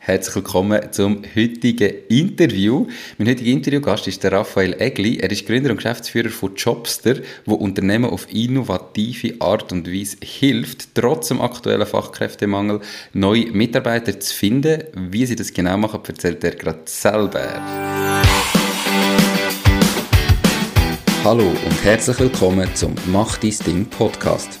Herzlich willkommen zum heutigen Interview. Mein heutiger Interviewgast ist der Raphael Egli. Er ist Gründer und Geschäftsführer von Jobster, wo Unternehmen auf innovative Art und Weise hilft, trotz dem aktuellen Fachkräftemangel neue Mitarbeiter zu finden. Wie sie das genau machen, erzählt er gerade selber. Hallo und herzlich willkommen zum Mach dein Ding Podcast.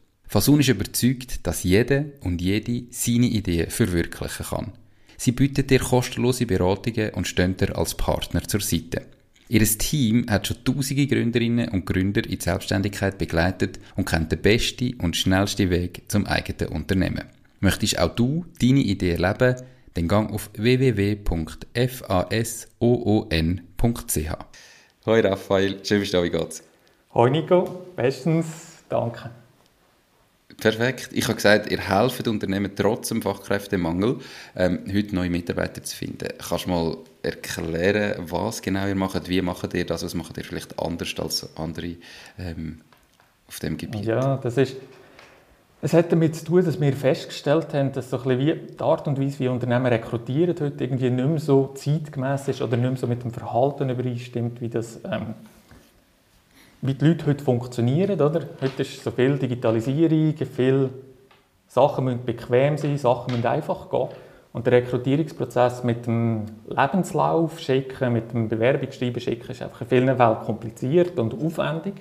Fasun ist überzeugt, dass jede und jede seine Ideen verwirklichen kann. Sie bietet dir kostenlose Beratungen und stehen dir als Partner zur Seite. Ihr Team hat schon tausende Gründerinnen und Gründer in die Selbstständigkeit begleitet und kennt den besten und schnellsten Weg zum eigenen Unternehmen. Möchtest auch du deine Idee erleben? Dann gang auf www.fasoon.ch. Hoi Raphael, schön bist du da, wie geht's? Hoi Nico, bestens, danke. Perfekt. Ich habe gesagt, ihr helft Unternehmen trotz dem Fachkräftemangel, ähm, heute neue Mitarbeiter zu finden. Kannst du mal erklären, was genau ihr macht? Wie macht ihr das? Was macht ihr vielleicht anders als andere ähm, auf dem Gebiet? Ja, das ist... Es hat damit zu tun, dass wir festgestellt haben, dass so ein wie die Art und Weise, wie Unternehmen rekrutieren, heute irgendwie nicht mehr so zeitgemäß ist oder nicht mehr so mit dem Verhalten übereinstimmt, wie das ähm, wie die Leute heute funktionieren. Oder? Heute ist so viel Digitalisierung, viele Sachen müssen bequem sein, Sachen müssen einfach gehen. Und der Rekrutierungsprozess mit dem Lebenslauf schicken, mit dem Bewerbungsschreiben schicken, ist einfach in vielen Fällen kompliziert und aufwendig.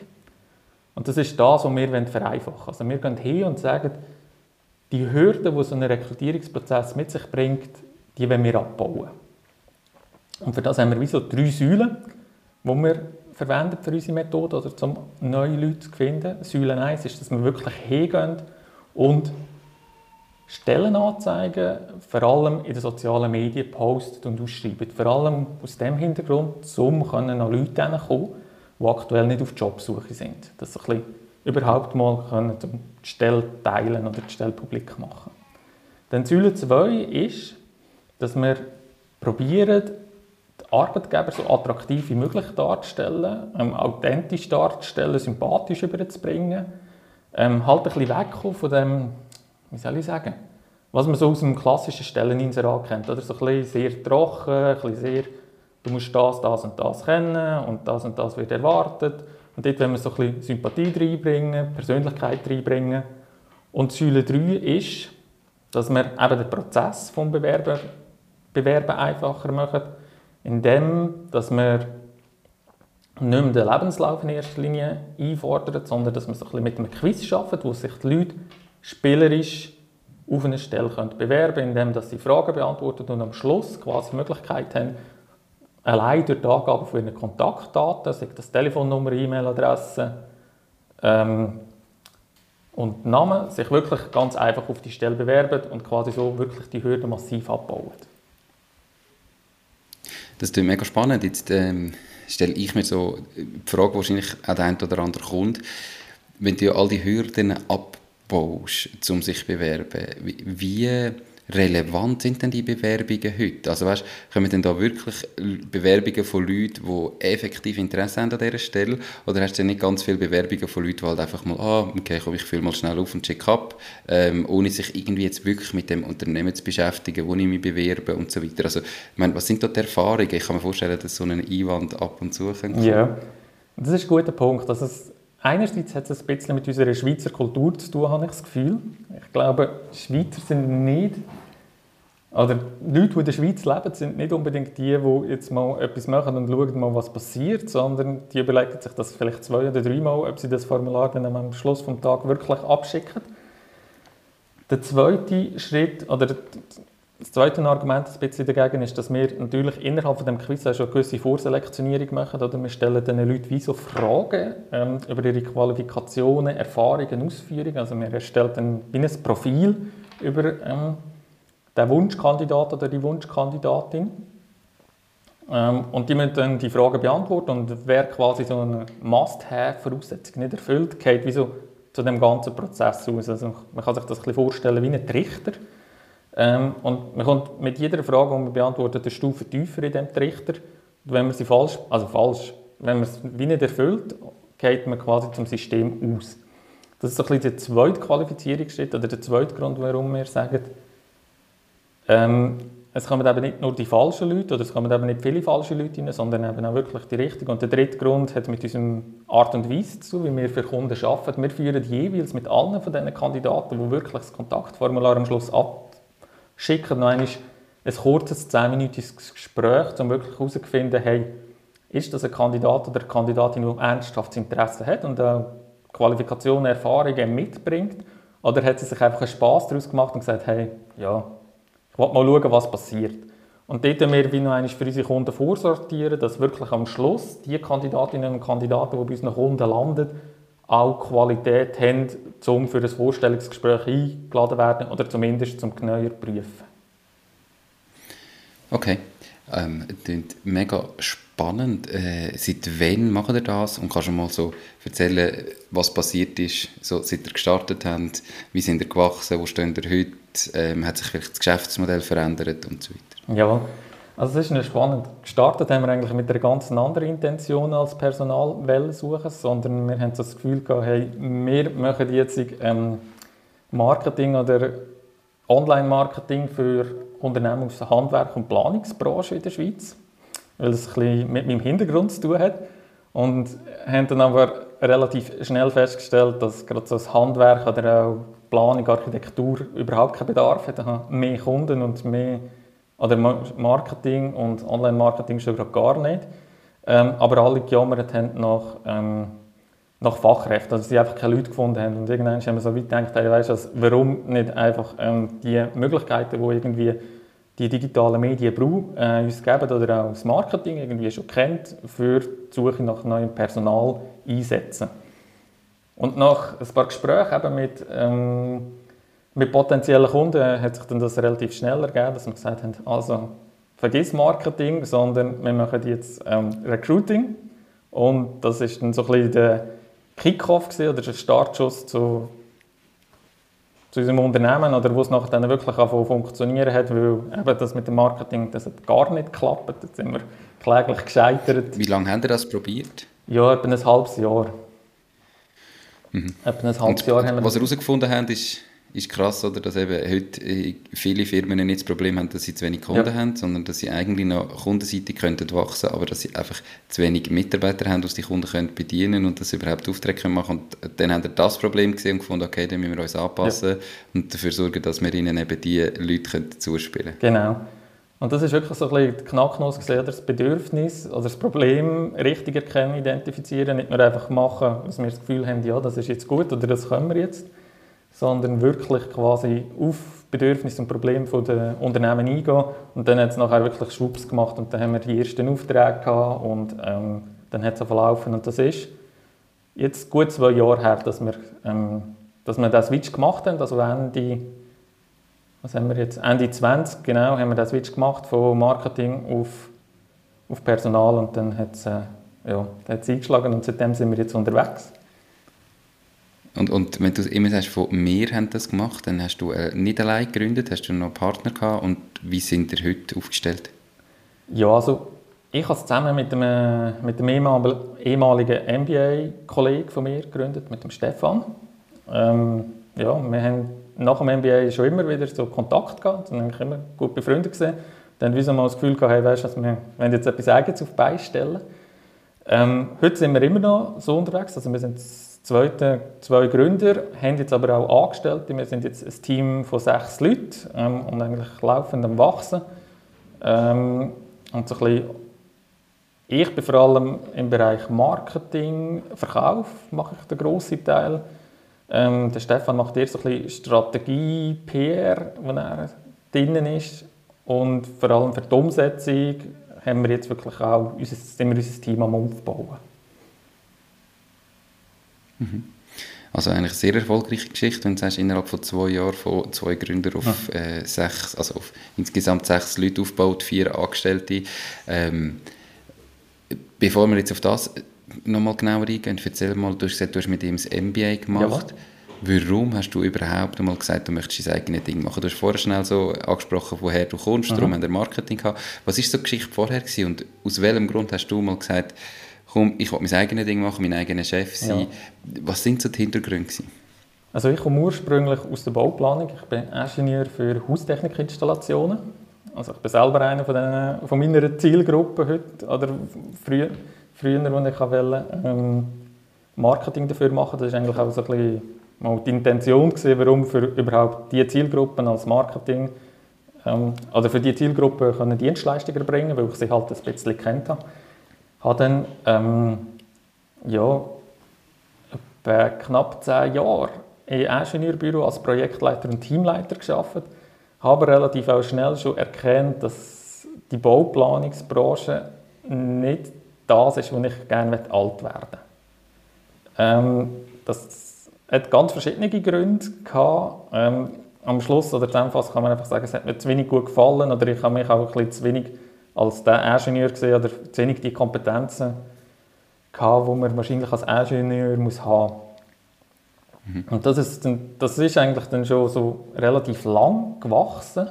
Und das ist das, was wir vereinfachen wollen. Also wir gehen hin und sagen, die Hürden, die so ein Rekrutierungsprozess mit sich bringt, die wollen wir abbauen. Und für das haben wir wie so drei Säulen, wo wir verwendet für unsere Methode, oder um neue Leute zu finden. Säule 1 ist, dass wir wirklich hingehen und Stellenanzeigen vor allem in den sozialen Medien posten und ausschreiben. Vor allem aus dem Hintergrund, um an Leute kommen, die aktuell nicht auf Jobsuche sind. Dass sie überhaupt mal können, die Stelle teilen oder die Stelle publik machen. Dann Säule 2 ist, dass wir probieren, Arbeitgeber so attraktiv wie möglich darzustellen, ähm, authentisch darzustellen, sympathisch überzubringen. Ähm, halt ein bisschen wegkommen von dem, wie soll ich sagen, was man so aus dem klassischen Stelleninserat kennt. Oder? So ein bisschen sehr trocken, ein bisschen sehr, du musst das, das und das kennen und das und das wird erwartet. Und dort wollen wir so ein bisschen Sympathie reinbringen, Persönlichkeit reinbringen. Und Säule 3 ist, dass wir eben den Prozess des Bewerber, Bewerben einfacher machen indem dass wir nicht mehr den Lebenslauf in erster Linie einfordern, sondern dass wir so ein mit einem Quiz arbeiten, wo sich die Leute spielerisch auf eine Stelle können bewerben können, indem dass sie Fragen beantworten und am Schluss quasi die Möglichkeit haben, allein durch die Angabe von ihren Kontaktdaten, sei das Telefonnummer, E-Mail-Adresse ähm, und Namen, sich wirklich ganz einfach auf die Stelle bewerben und quasi so wirklich die Hürden massiv abbauen. Das ist mega spannend. Jetzt ähm, stelle ich mir so die Frage, wahrscheinlich auch der eine oder andere kommt, wenn du ja all die Hürden abbaust, um sich zu bewerben, wie relevant sind denn die Bewerbungen heute? Also weißt, kommen denn da wirklich Bewerbungen von Leuten, die effektiv Interesse haben an dieser Stelle? Oder hast du nicht ganz viele Bewerbungen von Leuten, die halt einfach mal, ah, okay, komm, ich fülle mal schnell auf und check ab, ähm, ohne sich irgendwie jetzt wirklich mit dem Unternehmen zu beschäftigen, wo ich mich bewerbe und so weiter. Also, ich meine, was sind da die Erfahrungen? Ich kann mir vorstellen, dass so ein Einwand ab und zu kommt. Ja, das ist ein guter Punkt. Also es Einerseits hat es ein bisschen mit unserer Schweizer Kultur zu tun, habe ich das Gefühl. Ich glaube, Schweizer sind nicht oder Leute, die in der Schweiz leben, sind nicht unbedingt die, die jetzt mal etwas machen und schauen mal, was passiert, sondern die überlegen sich das vielleicht zwei oder dreimal, ob sie das Formular dann am Schluss des Tages wirklich abschicken. Der zweite Schritt, oder das zweite Argument ein bisschen dagegen ist, dass wir natürlich innerhalb von dem Quiz auch schon eine gewisse Vorselektionierung machen. Oder wir stellen den Leuten wie so Fragen ähm, über ihre Qualifikationen, Erfahrungen, Ausführungen. Also wir erstellen dann wie ein Profil über ähm, der Wunschkandidat oder die Wunschkandidatin. Ähm, und die müssen dann die Fragen beantworten und wer quasi so eine Must-Have-Voraussetzung nicht erfüllt, geht wie so zu dem ganzen Prozess aus. Also man kann sich das ein bisschen vorstellen wie ein Trichter. Ähm, und man kommt mit jeder Frage, die man beantwortet, eine Stufe tiefer in diesem Trichter. Und wenn man sie falsch, also falsch, wenn man es wie nicht erfüllt, geht man quasi zum System aus. Das ist so ein bisschen der zweite Qualifizierungsschritt oder der zweite Grund, warum wir sagen, ähm, es kommen eben nicht nur die falschen Leute oder es kommen eben nicht viele falsche Leute rein, sondern eben auch wirklich die richtigen. Und der dritte Grund hat mit unserer Art und Weise zu wie wir für Kunden arbeiten. Wir führen jeweils mit allen von diesen Kandidaten, die wirklich das Kontaktformular am Schluss abschicken, noch einmal ein kurzes, 10-minütiges Gespräch, um wirklich herauszufinden, hey, ist das ein Kandidat oder eine Kandidatin, die ernsthaftes Interesse hat und Qualifikationen, Erfahrungen mitbringt? Oder hat sie sich einfach einen Spass daraus gemacht und gesagt, hey, ja, ich will mal schauen, was passiert. Und dort wir wie noch für unsere Kunden vorsortieren, dass wirklich am Schluss die Kandidatinnen und Kandidaten, die bei unseren Kunden landen, auch Qualität haben, um für ein Vorstellungsgespräch eingeladen werden oder zumindest zum genauer prüfen. Okay, ähm, klingt mega spannend. Äh, seit wann macht ihr das? Und kannst du mal so erzählen, was passiert ist, so, seit ihr gestartet habt? Wie sind ihr gewachsen? Wo stehen ihr heute? Ähm, hat sich vielleicht das Geschäftsmodell verändert und so weiter? Ja, also es ist spannend. Gestartet haben wir eigentlich mit einer ganz anderen Intention als Personalwelle suchen, sondern wir haben das Gefühl gehabt, hey, wir machen jetzt ähm, Marketing oder Online-Marketing für Unternehmen aus der Handwerk- und Planungsbranche in der Schweiz, weil es ein mit meinem Hintergrund zu tun hat. Und haben dann aber relativ schnell festgestellt, dass gerade so das Handwerk oder auch Planung, Architektur überhaupt keinen Bedarf hat. Mehr Kunden und mehr oder Marketing und Online-Marketing schon gar nicht. Ähm, aber alle gejammert haben nach, ähm, nach Fachkräften, also sie einfach keine Leute gefunden haben. Und irgendwann haben wir so weit gedacht, hey, weißt, also, warum nicht einfach ähm, die Möglichkeiten, die irgendwie die digitalen Medien brauchen, äh, uns geben oder auch das Marketing irgendwie schon kennt, für die Suche nach neuem Personal einsetzen. Und nach ein paar Gesprächen eben mit, ähm, mit potenziellen Kunden hat sich dann das relativ schnell ergeben, dass wir gesagt haben, also vergiss Marketing, sondern wir machen jetzt ähm, Recruiting. Und das ist dann so ein bisschen der Kickoff oder der Startschuss zu, zu unserem Unternehmen oder wo es nachher dann wirklich funktionieren hat, weil eben das mit dem Marketing das hat gar nicht geklappt. Da sind wir kläglich gescheitert. Wie lange haben Sie das probiert? Ja, etwa ein halbes Jahr. Mhm. Etwa ein halbes Jahr haben wir Was Sie herausgefunden haben, ist, ist krass, oder, dass eben heute äh, viele Firmen nicht das Problem haben, dass sie zu wenig Kunden ja. haben, sondern dass sie eigentlich noch kundenseitig könnten wachsen, aber dass sie einfach zu wenig Mitarbeiter haben, die die Kunden können bedienen und dass sie überhaupt Aufträge machen Und dann haben sie das Problem gesehen und gefunden, okay, dann müssen wir uns anpassen ja. und dafür sorgen, dass wir ihnen eben die Leute zuspielen können. Genau. Und das ist wirklich so ein bisschen die Knacknuss gesehen, das Bedürfnis oder das Problem richtig erkennen, identifizieren, nicht nur einfach machen, dass wir das Gefühl haben, ja, das ist jetzt gut oder das können wir jetzt, sondern wirklich quasi auf Bedürfnisse und Probleme der Unternehmen eingehen. Und dann hat es nachher wirklich Schwupps gemacht und dann haben wir die ersten Aufträge gehabt und ähm, dann hat es verlaufen. Und das ist jetzt gut zwei Jahre her, dass wir, ähm, dass wir den Switch gemacht haben, also Ende, was haben wir jetzt, Ende 20, genau, haben wir den Switch gemacht von Marketing auf, auf Personal und dann hat es äh, ja, eingeschlagen und seitdem sind wir jetzt unterwegs. Und, und wenn du immer sagst, von mir haben das gemacht, dann hast du äh, nicht allein gegründet, hast du noch einen Partner gehabt und wie sind ihr heute aufgestellt? Ja, also ich habe es zusammen mit einem, mit dem ehemaligen MBA-Kollegen von mir gegründet, mit dem Stefan. Ähm, ja, wir haben nach dem MBA schon immer wieder so Kontakt gehabt und eigentlich immer gut befreundet gesehen. Dann haben wir mal das Gefühl gehabt, hey, weißt, wir wollen jetzt etwas Eigenes auf die Beine stellen. Ähm, heute sind wir immer noch so unterwegs, also wir sind Zweite, zwei Gründer, haben jetzt aber auch Angestellte. Wir sind jetzt ein Team von sechs Leuten ähm, und eigentlich laufend am Wachsen. Ähm, und so ein bisschen, ich bin vor allem im Bereich Marketing, Verkauf mache ich den grossen Teil. Ähm, der Stefan macht eher so ein bisschen Strategie, PR, wo er drinnen ist. Und vor allem für die Umsetzung haben wir jetzt wirklich auch unser, sind wir unser Team am Aufbauen. Mhm. Also eigentlich eine sehr erfolgreiche Geschichte, wenn du sagst, innerhalb von zwei Jahren von zwei Gründern auf ja. äh, sechs, also auf insgesamt sechs Leute aufgebaut, vier Angestellte. Ähm, bevor wir jetzt auf das nochmal genauer eingehen, erzähl mal, du hast gesagt, du hast mit ihm das MBA gemacht. Ja. Warum hast du überhaupt einmal gesagt, du möchtest dein eigenes Ding machen? Du hast vorher schnell so angesprochen, woher du kommst, mhm. darum haben wir Marketing gehabt. Was war so die Geschichte vorher gewesen und aus welchem Grund hast du mal gesagt, komm, ich will mein eigenes Ding machen, mein eigener Chef sein. Ja. Was sind so die Hintergründe? Gewesen? Also ich komme ursprünglich aus der Bauplanung. Ich bin Ingenieur für Haustechnikinstallationen. Also ich bin selber einer von, den, von meiner Zielgruppe heute, oder früher, früher wo ich wollte, ähm, Marketing dafür machen. Das ist eigentlich auch so ein bisschen mal die Intention gewesen, warum für überhaupt diese Zielgruppen als Marketing ähm, oder für diese Zielgruppe können Dienstleistungen bringen, weil ich sie halt ein bisschen kennt habe habe dann ähm, ja, etwa knapp zehn Jahre im Ingenieurbüro als Projektleiter und Teamleiter geschafft, habe relativ auch schnell schon erkannt, dass die Bauplanungsbranche nicht das ist, wo ich gerne alt werden. Ähm, das hat ganz verschiedene Gründe gehabt. Ähm, am Schluss oder zusammenfassend kann man einfach sagen, es hat mir zu wenig gut gefallen oder ich habe mich auch ein bisschen zu wenig als der Ingenieur gesehen oder zu wenig die Kompetenzen gehabt, die man wahrscheinlich als Ingenieur muss haben mhm. Und das ist, dann, das ist eigentlich dann schon so relativ lang gewachsen.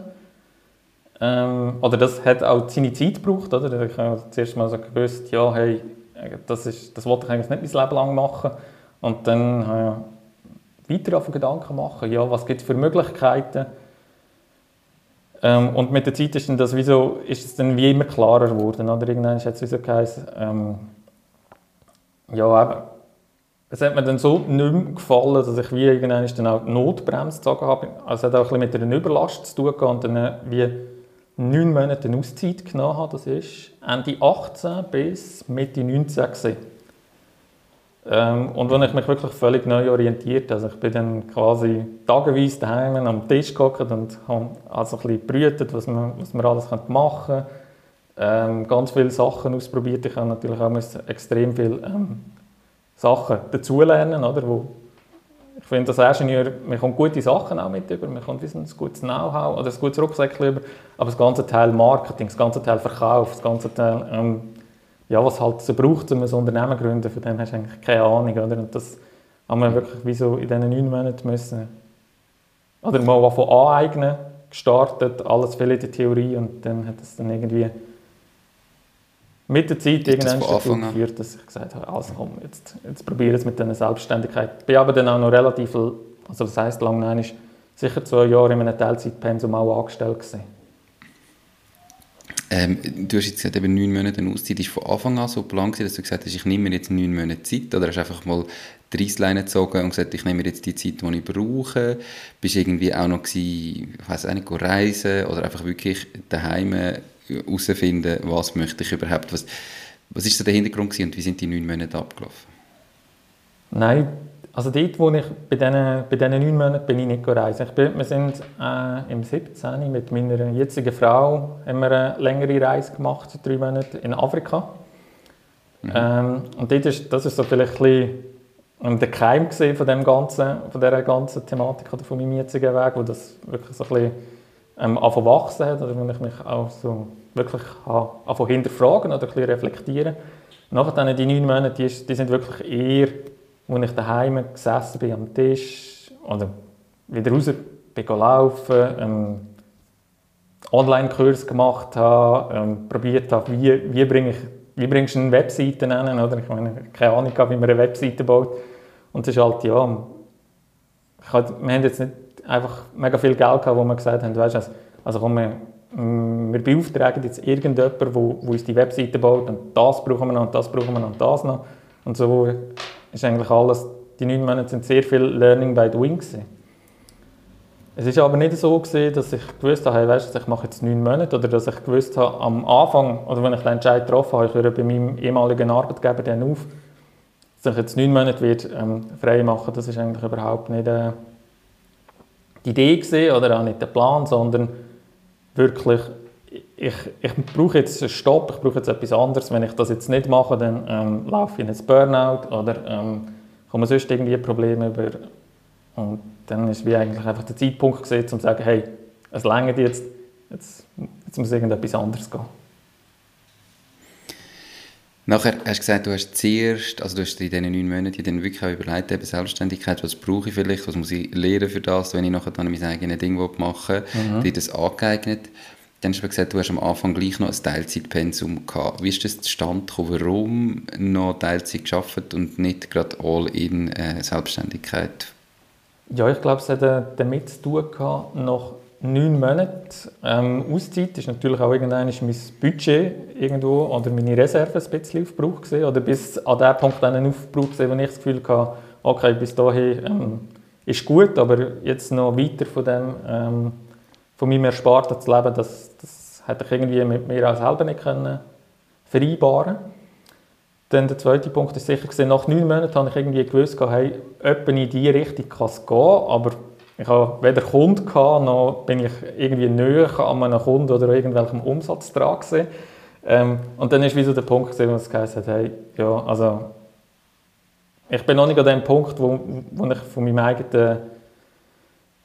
Ähm, oder das hat auch seine Zeit gebraucht. Oder? Ich habe zuerst mal so gewusst, ja, hey, das, ist, das wollte ich eigentlich nicht mein Leben lang machen. Und dann habe ich weiter auf Gedanken machen, ja, was gibt es für Möglichkeiten, ähm, und mit der Zeit ist, das wie so, ist es dann wie immer klarer geworden. Oder? Irgendwann hat es so geheißen, ähm, ja eben, es hat mir dann so nicht mehr gefallen, dass ich wie irgendwann dann auch die Notbremse gezogen habe. Also es hat auch ein bisschen mit einer Überlast zu tun gehabt und dann wie neun Monate Auszeit genommen habe. Das ist Ende 18 bis Mitte 19 gewesen. Ähm, und wenn ich mich wirklich völlig neu orientiert, also ich bin dann quasi tageweise daheim am Tisch gehockt und habe also ein bisschen gebrütet, was man, was man alles machen könnte. Ähm, ganz viele Sachen ausprobiert. Ich habe natürlich auch extrem viele ähm, Sachen dazulernen, oder, wo ich finde, als Ingenieur, man kommt gute Sachen auch mit über, man kommt ein gutes Know-how oder ein gutes Rucksack über, aber das ganze Teil Marketing, das ganze Teil Verkauf, das ganze Teil ähm, ja, was halt so braucht, um ein Unternehmen zu gründen, von dem hast du eigentlich keine Ahnung. Oder? Und das haben wir wirklich wie so in diesen neun Monaten müssen, oder mal von aneignen, gestartet, alles viel in der Theorie und dann hat es dann irgendwie mit der Zeit irgendwann dazu geführt, dass ich gesagt habe, also komm, jetzt, jetzt probiere es mit dieser Selbstständigkeit. Ich bin aber dann auch noch relativ, also das heisst lang, nein, ist sicher zwei Jahre in einem Teilzeitpensum auch angestellt gewesen. Ähm, du hast jetzt gesagt, eben neun Monate Auszeit ist von Anfang an so geplant, dass du gesagt hast, ich nehme mir jetzt neun Monate Zeit oder hast du einfach mal die Reissleine gezogen und gesagt, ich nehme mir jetzt die Zeit, die ich brauche? Bist irgendwie auch noch gewesen, ich weiss auch nicht, reisen oder einfach wirklich daheim herausfinden, was möchte ich überhaupt? Was, was ist so der Hintergrund und wie sind die neun Monate abgelaufen? Nein, also dort, wo ich bei diesen, bei diesen neun Monaten bin ich nicht reisen. Ich bin, wir sind äh, im 17. mit meiner jetzigen Frau haben wir eine längere Reise gemacht, drei Monate in Afrika. Mhm. Ähm, und dort ist, das ist so vielleicht ein bisschen der Keim von, dem ganzen, von dieser ganzen Thematik oder von meinem jetzigen Weg, wo das wirklich so ein bisschen ähm, wachsen hat, oder wo ich mich auch so wirklich habe, hinterfragen oder ein bisschen reflektieren. Nachher die neun Monate, die, die sind wirklich eher wo ich daheim gesessen bin am Tisch oder wieder raus bin laufen, ähm, Online-Kurs gemacht habe, ähm, probiert habe, wie, wie, bringe ich, wie bringst du eine Webseite nennen, oder? Ich meine, keine Ahnung, wie man eine Webseite baut. Und es ist halt, ja, ich hatte, wir haben jetzt nicht einfach mega viel Geld gehabt, wo wir gesagt haben, weißt, also, also komm, wir, mm, wir beauftragen jetzt irgendjemanden, der uns die Webseite baut und das brauchen wir noch und das brauchen wir noch und das noch. Und so ist eigentlich alles, die neun Monate sind sehr viel Learning by Doing gewesen. Es ist aber nicht so gewesen, dass ich gewusst habe, hey, weißt ich mache jetzt neun Monate oder dass ich gewusst habe, am Anfang, oder wenn ich den Entscheid getroffen habe, ich höre bei meinem ehemaligen Arbeitgeber dann auf, dass ich jetzt neun Monate wird, ähm, frei machen Das ist eigentlich überhaupt nicht äh, die Idee gewesen, oder auch nicht der Plan, sondern wirklich, ich, ich brauche jetzt einen Stopp, ich brauche jetzt etwas anderes. Wenn ich das jetzt nicht mache, dann ähm, laufe ich in ein Burnout oder ähm, kommen sonst irgendwie Probleme über. Und dann ist wie eigentlich einfach der Zeitpunkt gesehen, um zu sagen, hey, es längert jetzt, jetzt, jetzt muss irgendetwas anderes gehen. Nachher hast du gesagt, du hast zuerst, also du hast in diesen neun Monaten dann wirklich auch überlegt, eben Selbstständigkeit, was brauche ich vielleicht, was muss ich lernen für das, wenn ich nachher dann mein eigenes Ding machen will, mhm. dir das angeeignet. Dann hast du gesagt, du hast am Anfang gleich noch ein Teilzeitpensum gehabt. Wie ist das zustande? Warum noch Teilzeit geschafft und nicht gerade all in äh, Selbstständigkeit? Ja, ich glaube, es hat äh, damit zu tun gehabt, nach neun Monaten ähm, Auszeit ist natürlich auch irgendwann mein Budget irgendwo oder meine Reserve ein bisschen aufgebraucht gewesen, oder bis an den Punkt dann aufgebraucht gewesen, wo ich das Gefühl hatte, okay, bis dahin ähm, ist gut, aber jetzt noch weiter von dem, ähm, von meinem Ersparten zu leben, das, das hätte ich irgendwie mit mir auch selber nicht können vereinbaren dann der zweite Punkt ist sicher gesehen, nach neun Monaten habe ich irgendwie gewusst, hey, in die Richtung kann es gehen, aber ich habe weder Kunden gehabt, noch bin ich irgendwie näher an einem Kunden oder irgendwelchem Umsatz dran gewesen. Ähm, und dann ist wie so der Punkt gewesen, wo es gesagt hat, hey, ja, also ich bin noch nicht an dem Punkt, wo, wo ich von, meinem eigenen,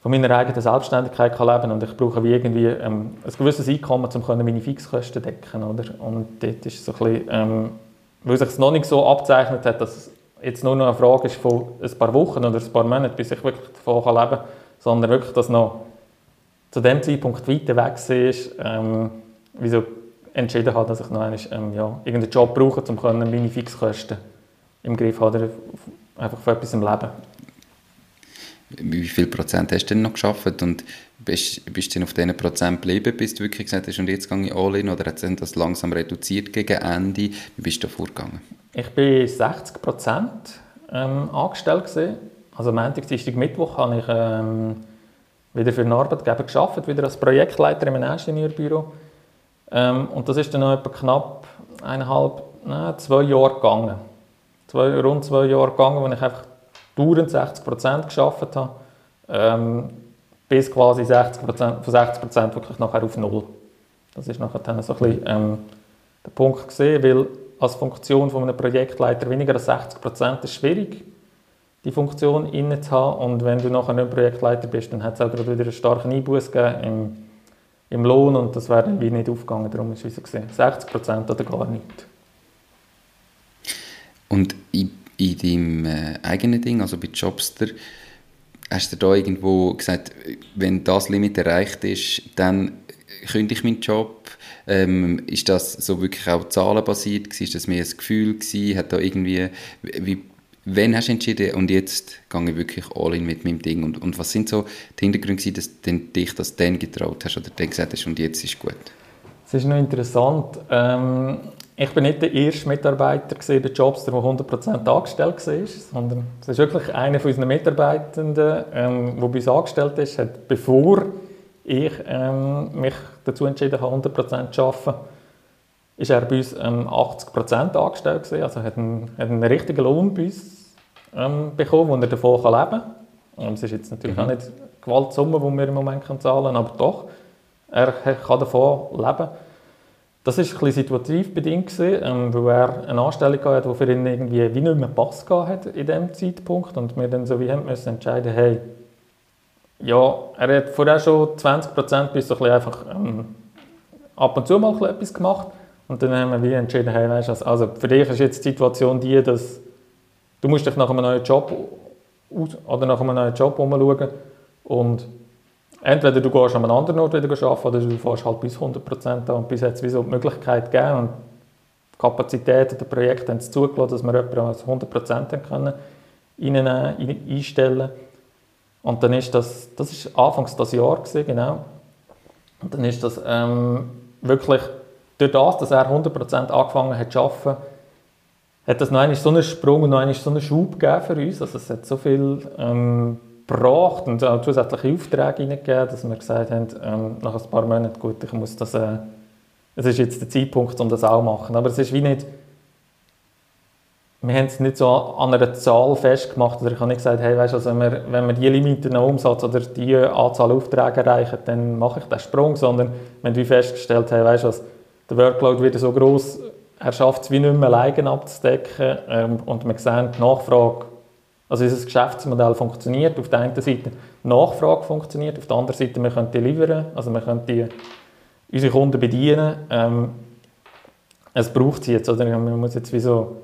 von meiner eigenen Selbstständigkeit kann leben kann und ich brauche wie irgendwie ähm, ein gewisses Einkommen, um meine Fixkosten zu decken, oder? Und dort ist so ein bisschen, ähm, weil sich es noch nicht so abzeichnet hat, dass es jetzt nur noch eine Frage ist von ein paar Wochen oder ein paar Monaten, bis ich wirklich davon leben kann, sondern wirklich, dass noch zu dem Zeitpunkt weiter weg war, ähm, wieso entschieden habe, dass ich noch einmal, ähm, ja, irgendeinen Job brauche, um meine Fixkosten im Griff zu haben, einfach für etwas im Leben. Wie viel Prozent hast du denn noch geschafft und bist, bist du auf diesen Prozent geblieben, bis du wirklich gesagt hast, und jetzt gehe ich all in, oder hat sich das langsam reduziert gegen Ende? Wie bist du da vorgegangen? Ich war 60 Prozent ähm, angestellt gewesen also Montag, Dienstag, Mittwoch habe ich ähm, wieder für einen Arbeitgeber gearbeitet, wieder als Projektleiter einem Ingenieurbüro. Ähm, und das ist dann noch etwa knapp eineinhalb, nein, zwei Jahre gegangen. Zwei, rund zwei Jahre gegangen, wo ich einfach dauernd 60 Prozent gearbeitet habe. Ähm, bis quasi 60 von 60 Prozent wirklich nachher auf Null. Das ist nachher dann so ein bisschen, ähm, der Punkt gesehen, weil als Funktion von einem Projektleiter weniger als 60 Prozent ist schwierig die Funktion inne zu haben. Und wenn du nachher nicht Projektleiter bist, dann hat es auch gerade wieder einen starken Einbuß gegeben im, im Lohn und das wäre dann wie nicht aufgegangen. Darum ist es gesehen, 60 Prozent oder gar nicht. Und in, in deinem äh, eigenen Ding, also bei Jobster, hast du da irgendwo gesagt, wenn das Limit erreicht ist, dann kündige ich meinen Job? Ähm, ist das so wirklich auch zahlenbasiert gewesen? Ist das mehr ein Gefühl gewesen? Hat da irgendwie, wie Wann hast du entschieden, und jetzt gehe ich wirklich all in mit meinem Ding? Und, und was sind so die Hintergründe, dass du dich das dann getraut hast oder dann gesagt hast, und jetzt ist gut? Es ist noch interessant. Ähm, ich bin nicht der erste Mitarbeiter bei Jobs, der 100% angestellt war, sondern es ist wirklich einer von unseren Mitarbeitenden, ähm, der bei uns angestellt ist, hat, bevor ich ähm, mich dazu entschieden habe, 100% zu arbeiten, ist er bei uns ähm, 80% angestellt gewesen, also hat einen, hat einen richtigen Lohn bei uns ähm, bekommen, wo er davon kann leben kann. Es ist jetzt natürlich mhm. auch nicht Gewaltsumme, die wir im Moment zahlen können, aber doch, er kann davon leben. Das war ein bisschen situativ bedingt, gewesen, ähm, weil er eine Anstellung hatte, die für ihn irgendwie wie nicht mehr Pass hat in diesem Zeitpunkt. Und wir dann so wie haben müssen entscheiden, hey, ja, er hat vorher schon 20% bis ein einfach ähm, ab und zu mal etwas gemacht. Und dann haben wir wie entschieden, hey, weißt du, also für dich ist jetzt die Situation die, dass du musst dich nach einem neuen Job oder nach einem neuen Job umschauen. Und entweder du gehst an einem anderen Ort wieder arbeiten oder du fährst halt bis 100% an. Und bis jetzt wie so die Möglichkeit gegeben und die Kapazitäten der Projekte haben es zugelassen, dass wir jemanden als 100% können reinnehmen, einstellen. Und dann ist das, das ist anfangs das Jahr gewesen, genau. Und dann ist das ähm, wirklich durch das, dass er 100% angefangen hat zu arbeiten, hat das noch einmal so einen Sprung und noch einmal so einen Schub gegeben für uns. Also es hat so viel ähm, gebracht und auch zusätzliche Aufträge hineingegeben, dass wir gesagt haben, ähm, nach ein paar Monaten, gut, ich muss das, äh, es ist jetzt der Zeitpunkt, um das auch zu machen. Aber es ist wie nicht, wir haben es nicht so an einer Zahl festgemacht, oder ich habe nicht gesagt, hey, weißt, also wenn, wir, wenn wir die Limiten Umsatz oder die Anzahl Aufträge erreichen, dann mache ich den Sprung, sondern wir haben wie festgestellt, hey, weißt, also, der Workload wird so groß, er schafft es wie nicht mehr alleine abzudecken ähm, und wir sehen, die Nachfrage Also unser Geschäftsmodell funktioniert. Auf der einen Seite Nachfrage funktioniert, auf der anderen Seite wir können deliveren, also wir können die, unsere Kunden bedienen. Ähm, es braucht sie jetzt, oder? Man muss jetzt wie so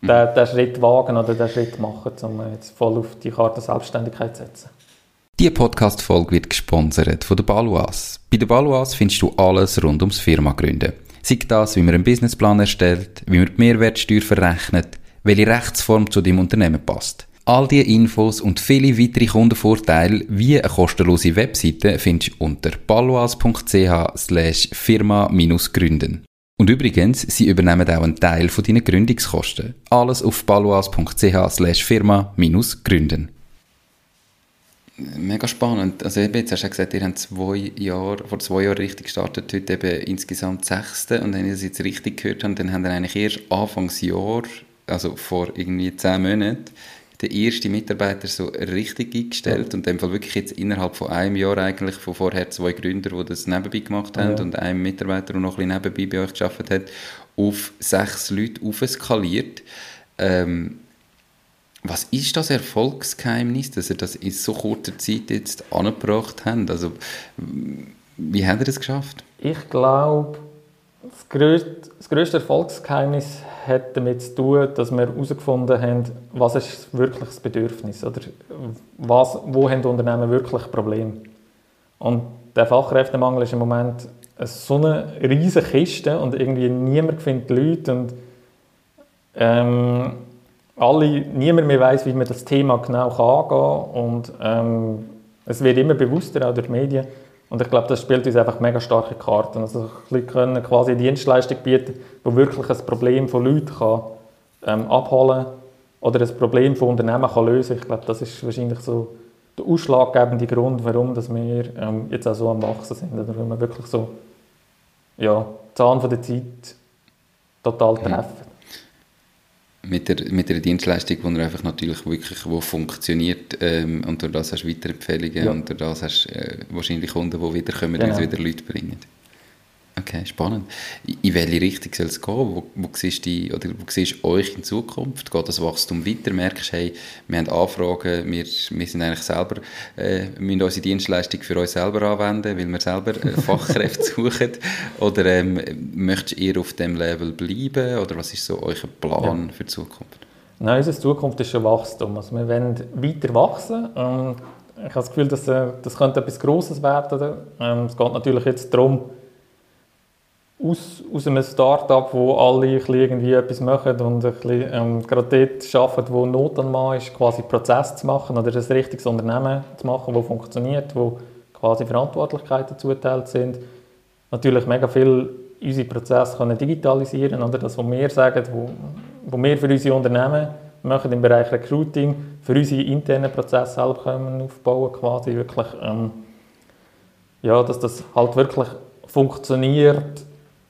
mhm. den, den Schritt wagen oder den Schritt machen, um jetzt voll auf die Karte Selbstständigkeit zu setzen. Die Podcast-Folge wird gesponsert von der Baluas. Bei der Baluas findest du alles rund ums Firma gründen. Sei das, wie man einen Businessplan erstellt, wie man die Mehrwertsteuer verrechnet, welche Rechtsform zu deinem Unternehmen passt. All diese Infos und viele weitere Kundenvorteile wie eine kostenlose Webseite findest du unter baluas.ch slash firma-gründen. Und übrigens, sie übernehmen auch einen Teil von deinen Gründungskosten. Alles auf baluas.ch slash firma-gründen. Mega spannend. Also eben, jetzt hast du gesagt, ihr habt zwei Jahre, vor zwei Jahren richtig gestartet, heute eben insgesamt sechste. Und wenn ich das jetzt richtig gehört habe, dann haben wir eigentlich erst Anfangsjahr, also vor irgendwie zehn Monaten, den ersten Mitarbeiter so richtig eingestellt ja. und in dem Fall wirklich jetzt innerhalb von einem Jahr eigentlich von vorher zwei Gründer, die das nebenbei gemacht haben ja. und einem Mitarbeiter, der noch ein bisschen nebenbei bei euch gearbeitet hat, auf sechs Leute aufskaliert. Ähm, was ist das Erfolgsgeheimnis, dass ihr das in so kurzer Zeit jetzt angebracht habt? Also, wie habt ihr das geschafft? Ich glaube, das grösste Erfolgsgeheimnis hat damit zu tun, dass wir herausgefunden haben, was ist wirklich das Bedürfnis oder was, wo haben Unternehmen wirklich Probleme. Und der Fachkräftemangel ist im Moment so eine riesige Kiste und irgendwie niemand findet Leute und ähm, alle, niemand mehr weiß, wie man das Thema genau angehen kann und ähm, es wird immer bewusster, auch durch die Medien. Und ich glaube, das spielt uns einfach mega starke Karten. Also wir können quasi eine Dienstleistung bieten, die wirklich ein Problem von Leuten kann, ähm, abholen oder ein Problem von Unternehmen kann lösen. Ich glaube, das ist wahrscheinlich so der ausschlaggebende Grund, warum dass wir ähm, jetzt auch so am Wachsen sind. Oder wenn wir wirklich so ja, Zahn von der Zeit total treffen mit der, mit der Dienstleistung, die einfach natürlich wirklich wo funktioniert ähm, und durch das hast du Weiterempfehlungen ja. und durch das hast du äh, wahrscheinlich Kunden, die wiederkommen genau. und wieder Leute bringen. Okay, spannend. In welche Richtung soll es gehen? Wo, wo, siehst du, oder wo siehst euch in Zukunft? Geht das Wachstum weiter? Merkst du, hey, wir haben Anfragen, wir, wir sind eigentlich selber, äh, müssen unsere Dienstleistung für uns selber anwenden, weil wir selber äh, Fachkräfte suchen? Oder ähm, möchtest du eher auf dem Level bleiben? Oder was ist so euer Plan ja. für die Zukunft? Nein, unsere Zukunft ist schon Wachstum. Also wir wollen weiter wachsen. Ähm, ich habe das Gefühl, dass, äh, das könnte etwas Grosses werden. Ähm, es geht natürlich jetzt darum, aus, aus einem Start-up, wo alle irgendwie etwas machen und ähm, gerade dort arbeiten, wo Not an Mann ist, quasi Prozess zu machen oder ein richtiges Unternehmen zu machen, das funktioniert, wo quasi Verantwortlichkeiten zugeteilt sind. Natürlich mega viel unsere Prozesse können digitalisieren oder das, was wir sagen, wo, wo wir für unsere Unternehmen machen im Bereich Recruiting, für unsere internen Prozesse selber können aufbauen, quasi wirklich, ähm, ja, dass das halt wirklich funktioniert,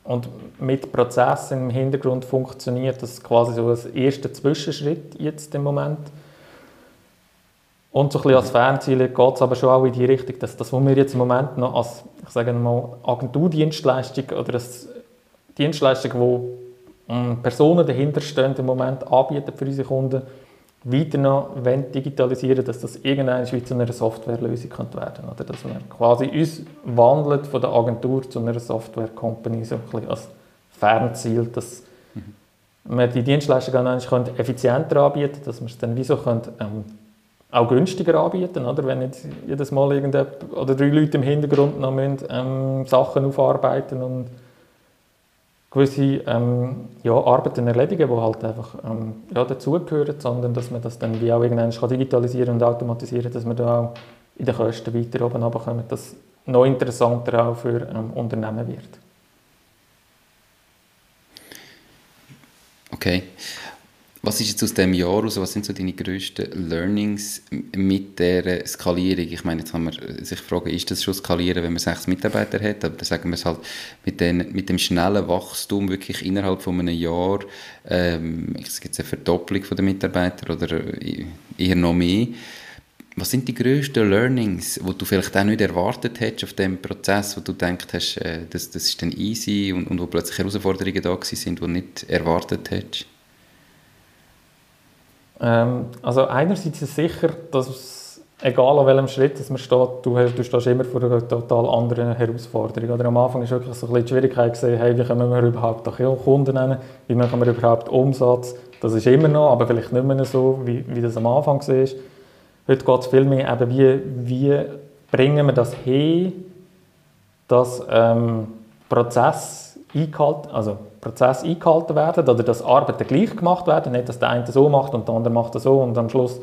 und mit Prozessen im Hintergrund funktioniert das quasi so als erster Zwischenschritt jetzt im Moment. Und so ein bisschen als Fernziel geht es aber schon auch in die Richtung, dass das, was wir jetzt im Moment noch als, ich sage mal, Agenturdienstleistung oder als Dienstleistung, wo ähm, Personen dahinter stehen, im Moment anbieten für unsere Kunden, weiter noch digitalisieren dass das irgendwann wie zu einer Softwarelösung könnte werden Oder dass wir quasi uns wandelt von der Agentur zu einer Software-Company, so ein als Fernziel, dass mhm. wir die Dienstleistung effizienter anbieten dass wir es dann wieso ähm, auch günstiger anbieten, oder? wenn jetzt jedes Mal oder drei Leute im Hintergrund noch müssen, ähm, Sachen aufarbeiten und gewisse ähm, ja, Arbeiten erledigen, die halt einfach ähm, ja, dazugehören, sondern dass man das dann wie auch irgendwann kann digitalisieren und automatisieren dass man da auch in den Kosten weiter oben runterkommt, dass es noch interessanter auch für ähm, Unternehmen wird. Okay. Was ist jetzt aus diesem Jahr raus, was sind so deine grössten Learnings mit der Skalierung? Ich meine, jetzt kann man sich fragen, ist das schon skalieren, wenn man sechs Mitarbeiter hat? Aber sagen wir es halt mit, den, mit dem schnellen Wachstum wirklich innerhalb von einem Jahr, ähm, es gibt eine Verdopplung der Mitarbeiter oder eher noch mehr. Was sind die grössten Learnings, die du vielleicht auch nicht erwartet hättest auf dem Prozess, wo du denkst hast, äh, das, das ist dann easy und, und wo plötzlich Herausforderungen da sind, die du nicht erwartet hättest? Ähm, also einerseits ist es sicher, dass es, egal an welchem Schritt dass man steht, du, du stehst immer vor einer total anderen Herausforderung. Oder am Anfang ist wirklich so ein bisschen die Schwierigkeit gesehen, hey, wie können wir überhaupt Kunden nennen, wie machen wir überhaupt Umsatz. Das ist immer noch, aber vielleicht nicht mehr so, wie, wie das am Anfang war. Heute geht es viel mehr eben, wie, wie bringen wir das hin, dass ähm, Prozess eingehalten, also Prozess eingehalten werden oder dass Arbeiten gleich gemacht werden, nicht, dass der eine so macht und der andere macht so und am Schluss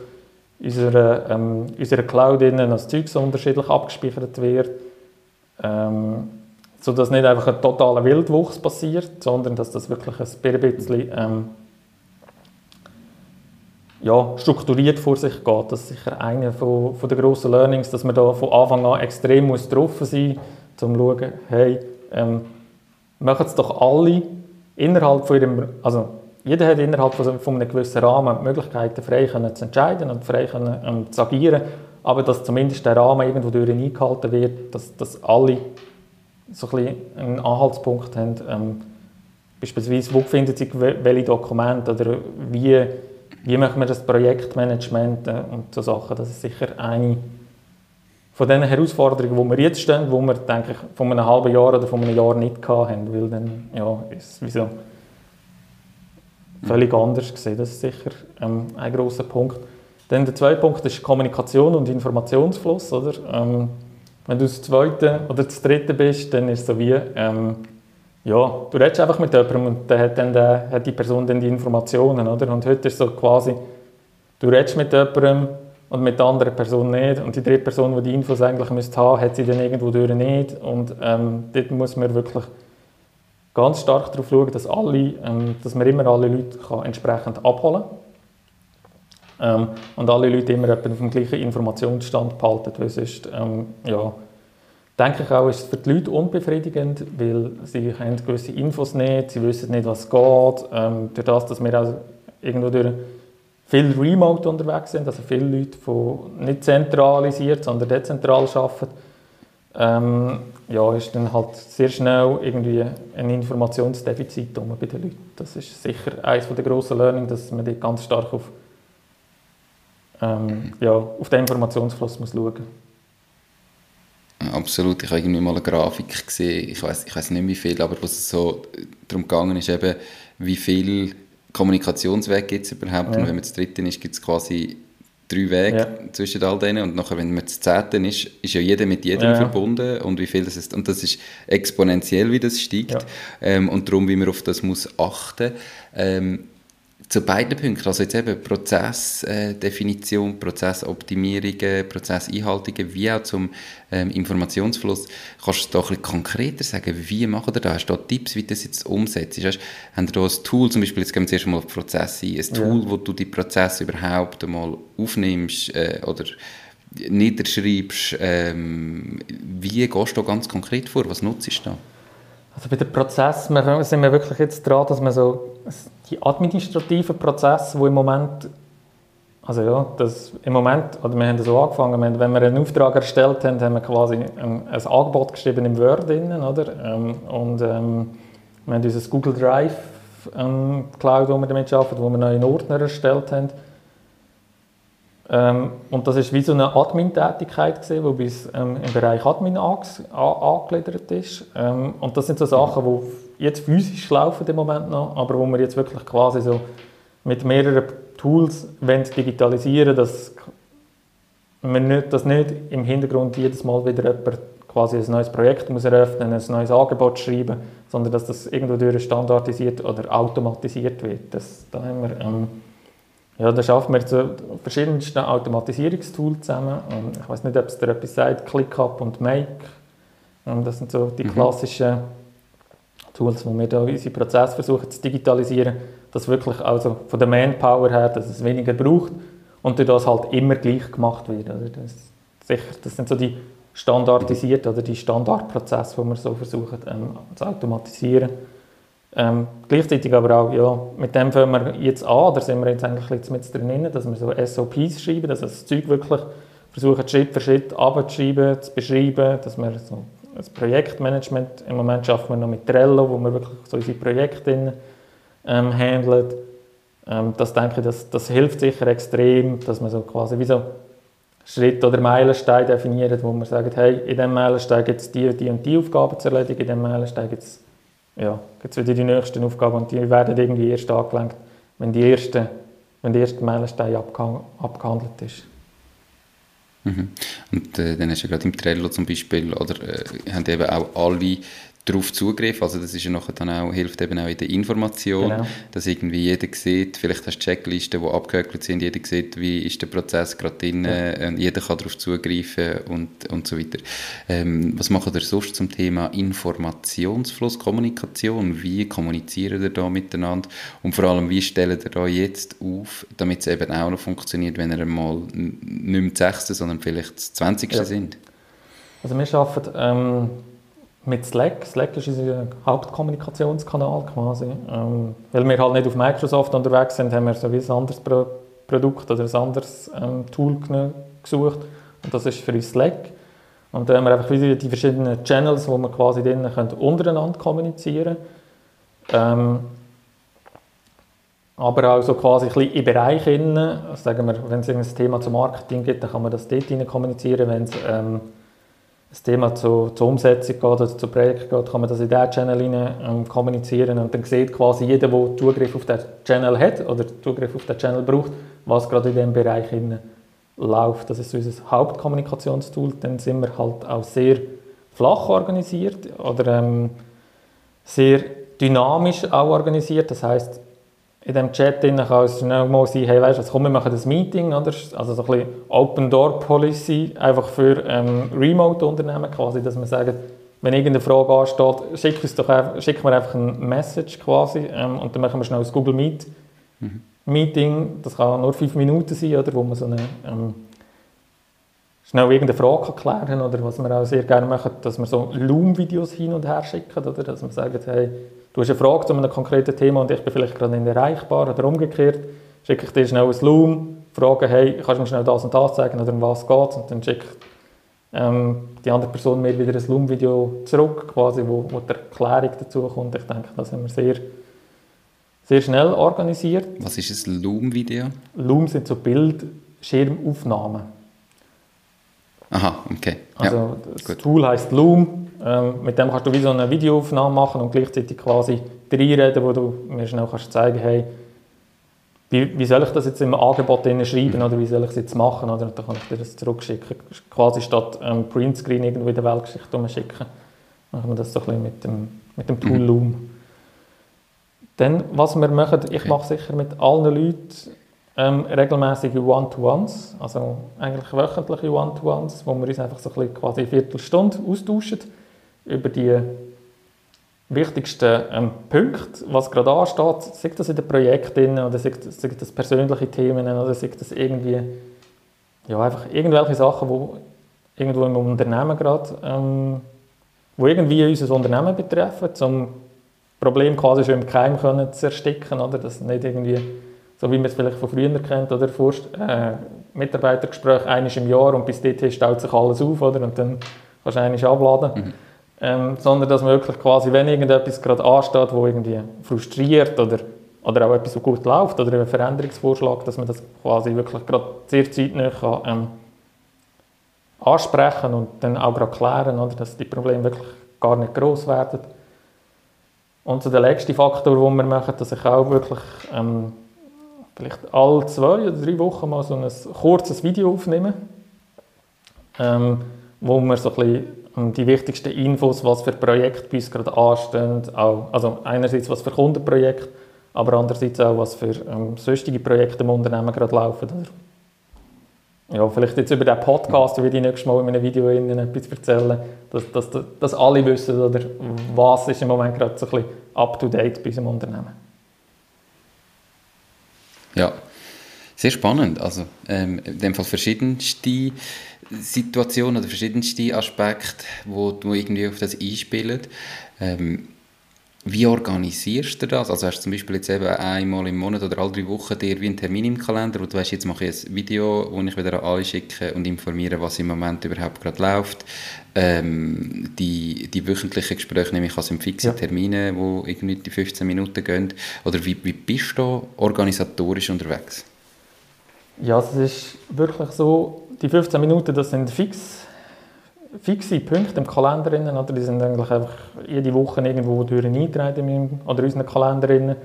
unsere, ähm, unsere Cloud innen das Zeug so unterschiedlich abgespeichert wird, ähm, sodass nicht einfach ein totaler Wildwuchs passiert, sondern dass das wirklich ein bisschen ähm, ja, strukturiert vor sich geht. Das ist sicher eine von, von den grossen Learnings, dass man da von Anfang an extrem muss drauf sein muss, um zu schauen, hey, ähm, machen es doch alle innerhalb von ihrem, also jeder hat innerhalb von, von einem gewissen Rahmen die Möglichkeiten, frei zu entscheiden und frei können, ähm, zu agieren, aber dass zumindest der Rahmen irgendwo durch eingehalten wird, dass, dass alle so ein einen Anhaltspunkt haben, ähm, beispielsweise, wo finden sich welche Dokumente oder wie wie machen wir das Projektmanagement äh, und so Sachen. Das ist sicher eine von den Herausforderungen, wo wir jetzt stehen, wo wir, denke ich, von einem halben Jahr oder von einem Jahr nicht hatten, weil dann ja, ist es wieso völlig anders gesehen. Das ist sicher ähm, ein großer Punkt. Dann der zweite Punkt ist Kommunikation und Informationsfluss. Oder? Ähm, wenn du das zweite oder das dritte bist, dann ist es so wie, ähm, ja, du redest einfach mit jemandem und dann hat, dann der, hat die Person dann die Informationen, oder? Und heute ist so quasi, du redest mit jemandem und mit der anderen Person nicht. Und die dritte Person, die die Infos eigentlich müsste haben, hat sie dann irgendwo durch nicht. Und ähm, dort muss man wirklich ganz stark darauf schauen, dass, alle, ähm, dass man immer alle Leute kann entsprechend abholen kann. Ähm, und alle Leute immer auf dem gleichen Informationsstand behalten, weil sonst, ähm, ja, denke ich auch, ist es für die Leute unbefriedigend, weil sie haben gewisse Infos nicht, sie wissen nicht, was geht. Ähm, durch das, dass wir auch irgendwo durch viel Remote unterwegs sind, also viele Leute, die nicht zentralisiert, sondern dezentral arbeiten, ähm, ja, ist dann halt sehr schnell irgendwie ein Informationsdefizit bei den Leuten. Das ist sicher eines der grossen Learning, dass man dort ganz stark auf, ähm, ja, auf den Informationsfluss muss schauen muss. Absolut. Ich habe irgendwie mal eine Grafik gesehen, ich weiß ich weiß nicht wie viel, aber was es so darum gegangen ist, eben, wie viel Kommunikationswege gibt es überhaupt. Ja. Und wenn man das dritte ist, gibt es quasi drei Wege ja. zwischen all denen. Und nachher, wenn man das zehnte ist, ist ja jeder mit jedem ja, verbunden. Und wie viel das ist. Und das ist exponentiell, wie das steigt. Ähm, und darum, wie man auf das muss achten. Ähm, zu beiden Punkten, also jetzt eben Prozessdefinition, Prozessoptimierungen, Prozesseinhaltungen, wie auch zum ähm, Informationsfluss, kannst du da ein bisschen konkreter sagen, wie macht ihr das? Hast du da Tipps, wie du das jetzt umsetzt? Hast, habt ihr da ein Tool, zum Beispiel, jetzt gehen wir zuerst mal auf Prozesse ein, ein Tool, ja. wo du die Prozesse überhaupt einmal aufnimmst äh, oder niederschreibst, ähm, wie gehst du da ganz konkret vor? Was nutzt du da? Also bei dem Prozess sind wir wirklich jetzt dran, dass man so die administrativen Prozesse, die im Moment, also ja, das im Moment, oder wir haben so angefangen, wenn wir einen Auftrag erstellt haben, haben wir quasi ein, ein Angebot geschrieben im Word innen, oder? Ähm, und ähm, wir haben unser Google Drive ähm, Cloud, wo wir damit arbeiten, wo wir neue Ordner erstellt haben. Ähm, und das ist wie so eine Admin-Tätigkeit die bis ähm, im Bereich Admin angegliedert ist. Ähm, und das sind so Sachen, die jetzt physisch laufen im Moment noch, aber wo wir jetzt wirklich quasi so mit mehreren Tools digitalisieren dass man nicht, dass nicht im Hintergrund jedes Mal wieder jemand quasi ein neues Projekt muss eröffnen, ein neues Angebot schreiben, sondern dass das irgendwo durch standardisiert oder automatisiert wird. Das, da haben wir ähm, ja, da arbeiten wir zu verschiedensten Automatisierungstools zusammen. Und ich weiß nicht, ob es dir etwas sagt, ClickUp und Make. Und das sind so die mhm. klassischen Tools, wo wir da unsere Prozesse versuchen zu digitalisieren, dass wirklich also von der Manpower her, dass es weniger braucht und durch das halt immer gleich gemacht wird. Also das, sicher, das sind so die standardisierten oder die Standardprozesse, die wir so versuchen ähm, zu automatisieren. Ähm, gleichzeitig aber auch, ja, mit dem fangen wir jetzt an, da sind wir jetzt eigentlich mit drin, dass wir so SOPs schreiben, dass wir das Zeug wirklich versuchen, Schritt für Schritt abzuschreiben, zu beschreiben, dass wir so ein Projektmanagement, im Moment arbeiten wir noch mit Trello, wo wir wirklich so unsere Projekte ähm, handeln. Ähm, das denke ich, das, das hilft sicher extrem, dass man so quasi wie so Schritt oder Meilenstein definiert, wo man sagt, hey, in diesem Meilenstein gibt es die, die und die Aufgaben zu erledigen, in diesem Meilenstein gibt es ja, wieder die nächsten Aufgaben und die werden irgendwie erst angelenkt, wenn, die erste, wenn der erste Meilenstein abgehandelt ist. Mhm. Und äh, dann hast du ja gerade im Trello zum Beispiel, oder äh, haben eben auch alle darauf Zugriff. Also das ist ja nachher dann auch, hilft eben auch in der Information, genau. dass irgendwie jeder sieht, vielleicht hast du Checklisten, die abgehökelt sind, jeder sieht, wie ist der Prozess gerade drin, ja. und jeder kann darauf zugreifen und, und so weiter. Ähm, was macht ihr sonst zum Thema Informationsfluss, Kommunikation? Wie kommunizieren ihr da miteinander? Und vor allem, wie stellt ihr da jetzt auf, damit es eben auch noch funktioniert, wenn ihr mal nicht mehr das 6., sondern vielleicht das 20. Ja. sind? Also wir arbeiten ähm mit Slack. Slack ist unser Hauptkommunikationskanal quasi. Ähm, weil wir halt nicht auf Microsoft unterwegs sind, haben wir so ein anderes Pro Produkt oder ein anderes ähm, Tool gesucht. Und das ist für uns Slack. Und da haben wir einfach wieder die verschiedenen Channels, wo wir quasi drinnen können untereinander kommunizieren ähm, aber auch so quasi ein bisschen in Bereichen, also sagen wir, wenn es ein Thema zum Marketing gibt, dann kann man das dort kommunizieren. Wenn es ähm, das Thema zu, zur Umsetzung geht oder zu Projekt geht, kann man das in diesen Channel rein, ähm, kommunizieren und dann sieht quasi jeder, der Zugriff auf den Channel hat oder Zugriff auf den Channel braucht, was gerade in diesem Bereich läuft. Das ist unser Hauptkommunikationstool. Dann sind wir halt auch sehr flach organisiert oder ähm, sehr dynamisch auch organisiert. Das heißt, in diesem Chat kann es schnell mal sein, hey, weißt du, komm, wir machen das Meeting, oder? also so ein bisschen Open Door Policy, einfach für ähm, Remote-Unternehmen quasi, dass man sagt, wenn irgendeine Frage ansteht, schick, uns doch einfach, schick mir einfach ein Message quasi ähm, und dann machen wir schnell ein Google Meet mhm. Meeting, das kann nur fünf Minuten sein, oder, wo man so eine, ähm, schnell irgendeine Frage klären kann oder was wir auch sehr gerne machen, dass wir so Loom-Videos hin und her schicken, oder, dass wir sagen, hey, Du hast eine Frage zu einem konkreten Thema und ich bin vielleicht gerade nicht erreichbar oder umgekehrt. Schicke ich dir schnell ein Loom, frage, hey, kannst du mir schnell das und das zeigen oder um was geht Und dann schickt ähm, die andere Person mir wieder ein Loom-Video zurück, quasi, wo, wo die Erklärung dazu kommt. Ich denke, das haben wir sehr, sehr schnell organisiert. Was ist ein Loom-Video? Loom sind so Bildschirmaufnahmen. Aha, okay. Also ja, das gut. Tool heißt Loom ähm, mit dem kannst du wie so eine Videoaufnahme machen und gleichzeitig quasi reinreden, wo du mir schnell kannst zeigen hey, wie, wie soll ich das jetzt im Angebot schreiben mhm. oder wie soll ich es jetzt machen oder dann kann ich dir das zurückschicken. Quasi statt ähm, Printscreen irgendwo in der Weltgeschichte umschicken, machen wir das so ein bisschen mit dem, mit dem Tool mhm. Loom. Dann, was wir machen, ich mache sicher mit allen Leuten ähm, regelmäßige One-to-Ones, also eigentlich wöchentliche One-to-Ones, wo wir uns einfach so ein bisschen quasi eine Viertelstunde austauschen über die wichtigsten ähm, Punkte, was gerade ansteht, sei das in den Projekten oder sei das, sei das persönliche Themen oder sei das irgendwie ja, einfach irgendwelche Sachen, wo irgendwo im Unternehmen gerade, ähm, wo irgendwie unser Unternehmen betreffen, um Problem quasi schon im Keim können zu ersticken, oder? dass nicht irgendwie, so wie man es vielleicht von früher kennt, oder Forst, äh, Mitarbeitergespräch eines im Jahr und bis dahin staut sich alles auf, oder? und dann kannst du eines abladen. Mhm ähm, sondern dass man wirklich quasi, wenn irgendetwas gerade ansteht, wo irgendwie frustriert oder, oder auch etwas, so gut läuft oder ein Veränderungsvorschlag, dass man das quasi wirklich gerade sehr zeitnah ähm, ansprechen und dann auch gerade klären, oder, dass die Probleme wirklich gar nicht groß werden. Und so der letzte Faktor, den wir machen, dass ich auch wirklich ähm, vielleicht alle zwei oder drei Wochen mal so ein kurzes Video aufnehme, ähm, wo wir so ein bisschen die wichtigsten Infos, was für Projekte bei uns gerade anstehen. Auch, also einerseits was für Kundenprojekte, aber andererseits auch was für ähm, sonstige Projekte im Unternehmen gerade laufen. Ja, vielleicht jetzt über den Podcast würde ich nächstes Mal in einem Video Ihnen etwas erzählen, dass, dass, dass alle wissen, oder was ist im Moment gerade so ein bisschen up-to-date bei unserem Unternehmen. Ja, sehr spannend. Also ähm, in dem Fall verschiedenste Situationen oder verschiedenste Aspekte, wo, wo irgendwie auf das einspielen. Ähm, wie organisierst du das? Also hast du zum Beispiel jetzt eben einmal im Monat oder alle drei Wochen dir wie einen Termin im Kalender und du weißt, jetzt mache ich ein Video, das ich wieder an alle schicke und informiere, was im Moment überhaupt gerade läuft. Ähm, die, die wöchentlichen Gespräche nehme ich als fixe ja. Termine, die irgendwie die 15 Minuten gehen. Oder wie, wie bist du organisatorisch unterwegs? Ja, es ist wirklich so, die 15 Minuten, das sind fix fixe Punkte im Kalender drin, oder? Die sind eigentlich einfach jede Woche irgendwo durch eingetragen in oder unseren Kalender.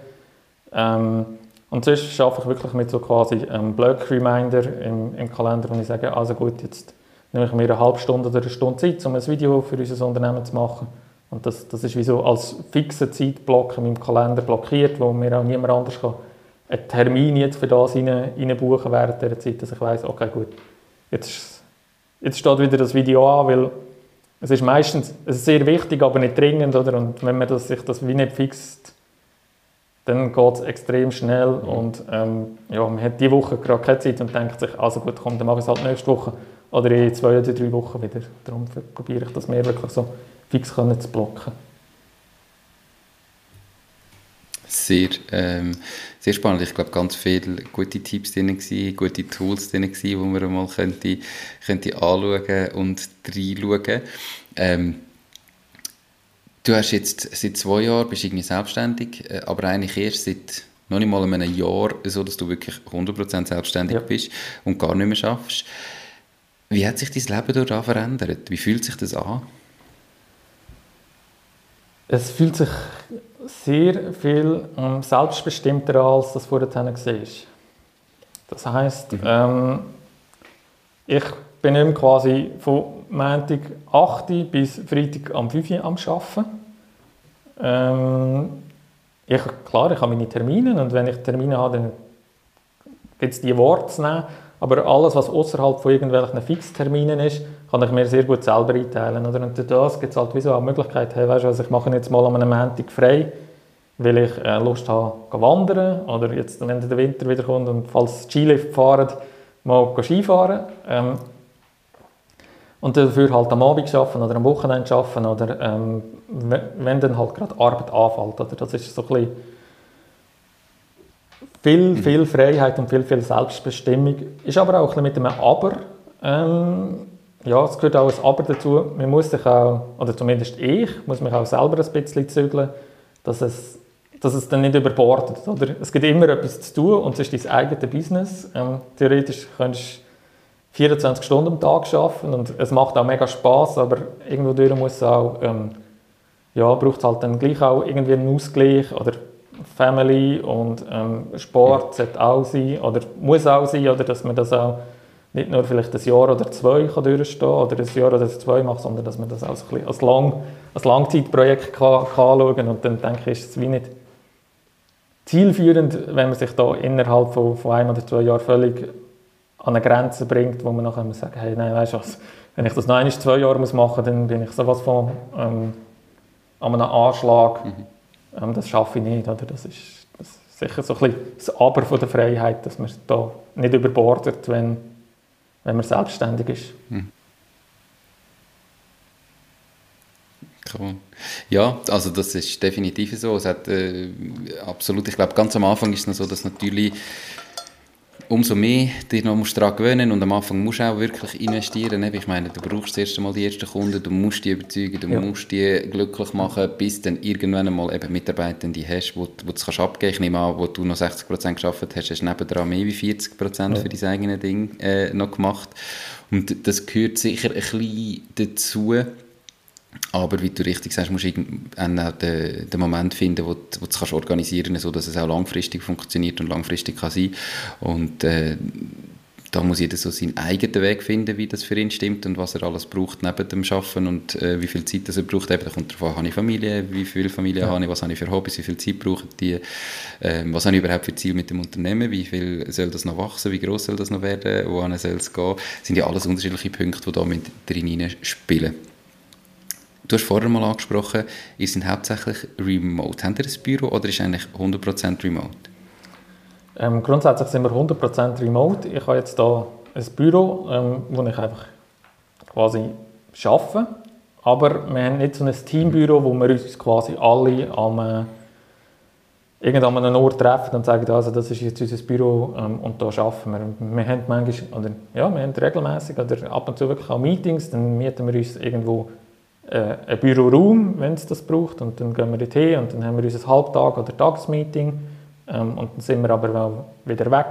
Ähm, und sonst arbeite ich wirklich mit so quasi einem Block-Reminder im, im Kalender, wo ich sage, also gut, jetzt nehme ich mir eine halbe Stunde oder eine Stunde Zeit, um ein Video für unser Unternehmen zu machen. Und das, das ist wie so als fixer Zeitblock in meinem Kalender blockiert, wo mir auch niemand anders kann einen Termin jetzt für das rein, rein buchen während dieser Zeit, dass ich weiss, okay, gut, jetzt jetzt steht wieder das Video an, weil es ist meistens es ist sehr wichtig, aber nicht dringend, oder? Und wenn man das, sich das wie nicht fixt, dann geht es extrem schnell mhm. und ähm, ja, man hat diese Woche gerade keine Zeit und denkt sich, also gut, komm, dann mache ich es halt nächste Woche oder in zwei oder drei Wochen wieder. Darum probiere ich das mehr wirklich so fix zu blocken. Sehr, ähm, sehr spannend. Ich glaube, ganz viele gute Tipps drin gewesen, gute Tools drin gewesen, die man mal könnte, könnte anschauen und reinschauen. Ähm, du hast jetzt seit zwei Jahren bist irgendwie selbstständig, äh, aber eigentlich erst seit noch nicht mal einem Jahr so, dass du wirklich 100% selbstständig ja. bist und gar nicht mehr schaffst. Wie hat sich dein Leben dort verändert? Wie fühlt sich das an? Es fühlt sich sehr viel ähm, selbstbestimmter als das vorher war. Das heisst, mhm. ähm, ich bin nicht quasi von Montag 8 bis Freitag am 5 Uhr am Arbeiten. Ähm, ich, klar, ich habe meine Termine und wenn ich Termine habe, dann gibt es die Worte zu nehmen. Aber alles, was außerhalb von irgendwelchen Fixterminen ist, kann ich mir sehr gut selber einteilen. Oder? Und durch das gibt es halt wie so eine Möglichkeit, hey, weißt du, also ich mache jetzt mal an Montag frei, weil ich äh, Lust habe, zu wandern. Oder jetzt, wenn der Winter wieder kommt und falls Skilift fahren, mal Skifahren. Ähm, und dafür halt am Abend arbeiten oder am Wochenende arbeiten oder ähm, wenn dann halt gerade Arbeit anfällt. Oder? Das ist so ein bisschen viel, mhm. viel Freiheit und viel, viel Selbstbestimmung. Ist aber auch ein bisschen mit einem Aber. Ähm, ja, es gehört auch ein Aber dazu. Man muss sich auch, oder zumindest ich, muss mich auch selber ein bisschen zügeln, dass es, dass es dann nicht überbordet. Oder? Es gibt immer etwas zu tun und es ist dein eigenes Business. Ähm, theoretisch könntest du 24 Stunden am Tag arbeiten und es macht auch mega Spaß, aber irgendwo muss es auch, ähm, ja, braucht es halt dann gleich auch irgendwie einen Ausgleich oder Family und ähm, Sport sollte auch sein oder muss auch sein, oder dass man das auch nicht nur vielleicht ein Jahr oder zwei kann durchstehen oder ein Jahr oder zwei macht, sondern dass man das auch so als, Lang, als Langzeitprojekt kann, kann anschauen und dann denke ich, ist es wie nicht zielführend, wenn man sich da innerhalb von, von einem oder zwei Jahren völlig an eine Grenze bringt, wo man nachher muss sagen, hey, nein, weißt du was, wenn ich das noch ein, zwei Jahre muss machen, dann bin ich sowas von ähm, an einem Anschlag. Mhm ähm, das schaffe ich nicht. Oder? Das, ist, das ist sicher so ein bisschen das Aber von der Freiheit, dass man da nicht überbordet, wenn, wenn man selbstständig ist. Hm. Ja, also das ist definitiv so. Es hat äh, absolut, ich glaube, ganz am Anfang ist es noch so, dass natürlich umso mehr dich noch musst daran gewöhnen und am Anfang musst du auch wirklich investieren. Ich meine, du brauchst das erste Mal die ersten Kunden, du musst die überzeugen, du ja. musst die glücklich machen, bis dann irgendwann einmal eben Mitarbeiter die hast, wo, wo du es kannst abgeben kannst. Ich nehme an, wo du noch 60% geschafft hast, hast du nebenan mehr wie 40% ja. für dein eigenes Ding äh, noch gemacht. Und das gehört sicher ein bisschen dazu, aber wie du richtig sagst, musst du auch den, den Moment finden, wo, du, wo du es organisieren kannst, sodass es auch langfristig funktioniert und langfristig kann sein Und äh, da muss jeder so seinen eigenen Weg finden, wie das für ihn stimmt und was er alles braucht neben dem Arbeiten und äh, wie viel Zeit das er braucht. Eben, da kommt darauf an, habe ich Familie, wie viel Familie ja. habe ich, was habe ich für Hobbys, wie viel Zeit brauchen die, äh, was habe ich überhaupt für Ziel mit dem Unternehmen, wie viel soll das noch wachsen, wie groß soll das noch werden, wohin soll es gehen. Das sind ja alles unterschiedliche Punkte, die da mit drin spielen. Du hast vorher mal angesprochen, ihr seid hauptsächlich remote. Habt ihr ein Büro oder ist eigentlich 100% remote? Ähm, grundsätzlich sind wir 100% remote. Ich habe jetzt hier ein Büro, ähm, wo ich einfach quasi arbeite. aber wir haben nicht so ein Teambüro, wo wir uns quasi alle am äh, irgendwann an einem Ort treffen und sagen, also das ist jetzt unser Büro ähm, und da arbeiten wir. Wir haben manchmal, oder ja, wir haben regelmäßig oder ab und zu wirklich auch Meetings, dann mieten wir uns irgendwo äh, einen Büroraum, wenn es das braucht und dann gehen wir dorthin und dann haben wir unser Halbtag- oder Tagesmeeting ähm, und dann sind wir aber wieder weg.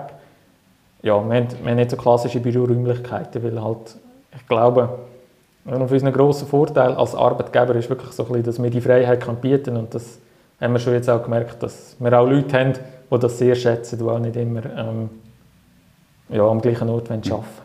Ja, wir haben, wir haben nicht so klassische Büroräumlichkeiten, weil halt, ich glaube, von unseren grossen Vorteilen als Arbeitgeber ist wirklich so ein bisschen, dass wir die Freiheit bieten können und das haben wir schon jetzt auch gemerkt, dass wir auch Leute haben, die das sehr schätzen, die auch nicht immer ähm, ja, am gleichen Ort arbeiten wollen.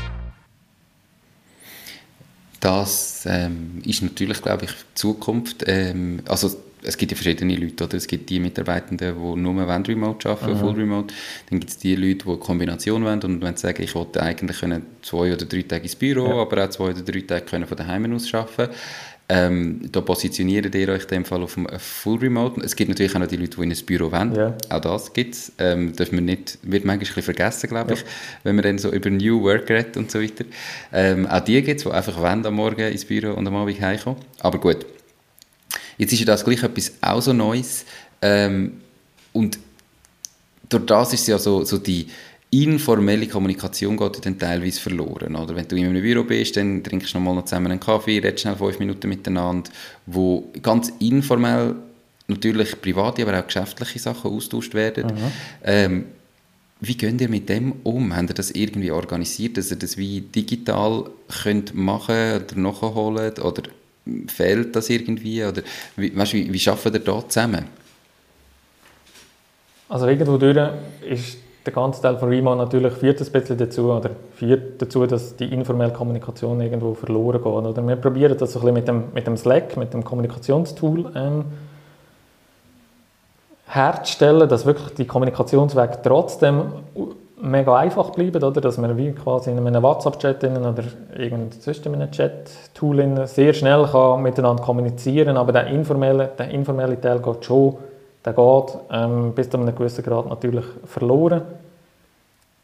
Das ähm, ist natürlich, glaube ich, Zukunft. Ähm, also es gibt ja verschiedene Leute, oder? Es gibt die Mitarbeitenden, die nur wollen remote arbeiten, mhm. full remote. Dann gibt es die Leute, die eine Kombination wollen und wenn sie sagen, ich wollte eigentlich können zwei oder drei Tage ins Büro, ja. aber auch zwei oder drei Tage können von daheim aus arbeiten. Ähm, da positioniert ihr euch in dem Fall auf Full Remote. Es gibt natürlich auch noch die Leute, die in ein Büro wollen. Ja. Auch das gibt es. Ähm, darf man nicht, wird manchmal ein bisschen vergessen, glaube ich, ja. wenn man dann so über New Work redet und so weiter. Ähm, auch die gibt es, die einfach wollen, am Morgen ins Büro und am Abend heimkommen. Aber gut, jetzt ist ja das gleich etwas auch so Neues. Ähm, und durch das ist ja so, so die informelle Kommunikation geht dann teilweise verloren. Oder wenn du in einem Büro bist, dann trinkst du noch mal noch zusammen einen Kaffee, redest schnell fünf Minuten miteinander, wo ganz informell natürlich private, aber auch geschäftliche Sachen austauscht werden. Ähm, wie geht ihr mit dem um? Habt ihr das irgendwie organisiert, dass ihr das wie digital könnt machen oder nachholen oder fehlt das irgendwie? Oder wie, weißt, wie, wie arbeitet ihr da zusammen? Also irgendwo durch ist der ganze Teil von Remo natürlich führt ein bisschen dazu, oder führt dazu, dass die informelle Kommunikation irgendwo verloren geht. Oder wir probieren das so ein bisschen mit dem, mit dem Slack, mit dem Kommunikationstool ähm, herzustellen, dass wirklich die Kommunikationswege trotzdem mega einfach bleiben, oder? dass man wie quasi in einem WhatsApp-Chat oder irgendeinem Chat-Tool sehr schnell kann miteinander kommunizieren aber der informelle, der informelle Teil geht schon der geht ähm, bis zu einem gewissen Grad natürlich verloren.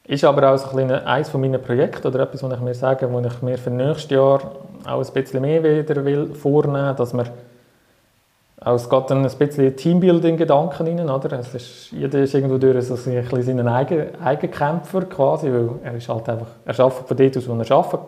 Ist aber auch so ein eines von meinen Projekten oder etwas, was ich mir sage, wo ich mir für nächstes Jahr auch ein bisschen mehr wieder will vornehmen, dass wir auch, es geht ein bisschen Teambuilding-Gedanken rein, oder? Es ist, jeder ist irgendwo durch so ein bisschen seinen eigen, Eigenkämpfer quasi, weil er ist halt einfach, er arbeitet von dort aus, wo er arbeitet.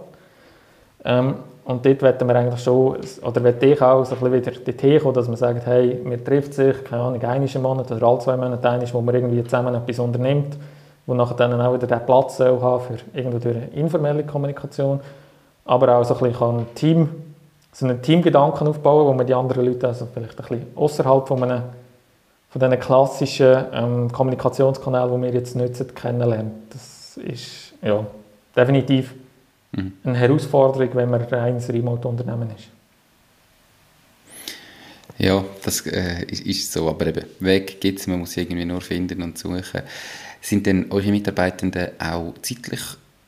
Ähm, und dort wollen wir eigentlich schon, oder will ich auch so ein bisschen wieder dorthin kommen, dass man sagt, hey, wir treffen sich, keine Ahnung, einmal im Monat oder alle zwei Monate einmal, wo man irgendwie zusammen etwas unternimmt, wo nachher dann auch wieder den Platz soll haben für irgendwo informelle Kommunikation, aber auch so ein bisschen Team, so einen Teamgedanken aufbauen, wo man die anderen Leute also vielleicht ein bisschen außerhalb von einem von diesen klassischen ähm, Kommunikationskanälen, die wir jetzt nutzen, kennenlernt. Das ist ja, definitiv mhm. eine Herausforderung, wenn man ein reines Remote-Unternehmen ist. Ja, das äh, ist, ist, so, aber eben, Weg gibt es, man muss irgendwie nur finden und suchen. Sind denn eure Mitarbeitenden auch zeitlich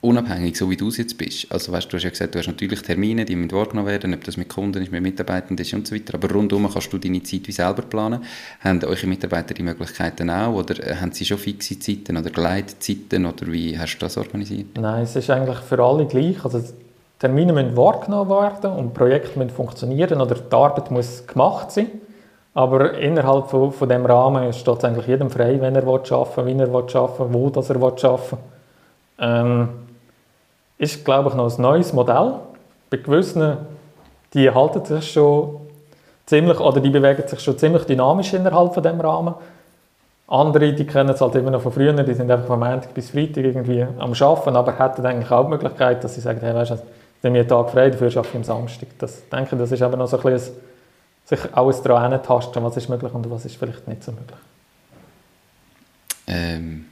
unabhängig, so wie du es jetzt bist. Also weißt, du hast ja gesagt, du hast natürlich Termine, die müssen wahrgenommen werden, ob das mit Kunden ist, mit Mitarbeitenden ist und so weiter, aber rundum kannst du deine Zeit wie selber planen. Haben eure Mitarbeiter die Möglichkeiten auch oder äh, haben sie schon fixe Zeiten oder Gleitzeiten oder wie hast du das organisiert? Nein, es ist eigentlich für alle gleich. Also Termine müssen wahrgenommen werden und Projekte müssen funktionieren oder die Arbeit muss gemacht sein. Aber innerhalb von, von dem Rahmen steht es eigentlich jedem frei, wenn er arbeiten will, wie er arbeiten will, wo er arbeiten will. Ähm, ist, glaube ich, noch ein neues Modell. Bei gewissen, die halten sich schon ziemlich, oder die bewegen sich schon ziemlich dynamisch innerhalb von dem Rahmen. Andere, die kennen es halt immer noch von früher, die sind einfach von Montag bis Freitag irgendwie am Arbeiten, aber hätten eigentlich auch die Möglichkeit, dass sie sagen, hey, weißt du, nehme einen Tag frei, dafür arbeite ich am Samstag. Das, denke, das ist aber noch so ein bisschen, sich alles daran tasten, was ist möglich und was ist vielleicht nicht so möglich. Ähm,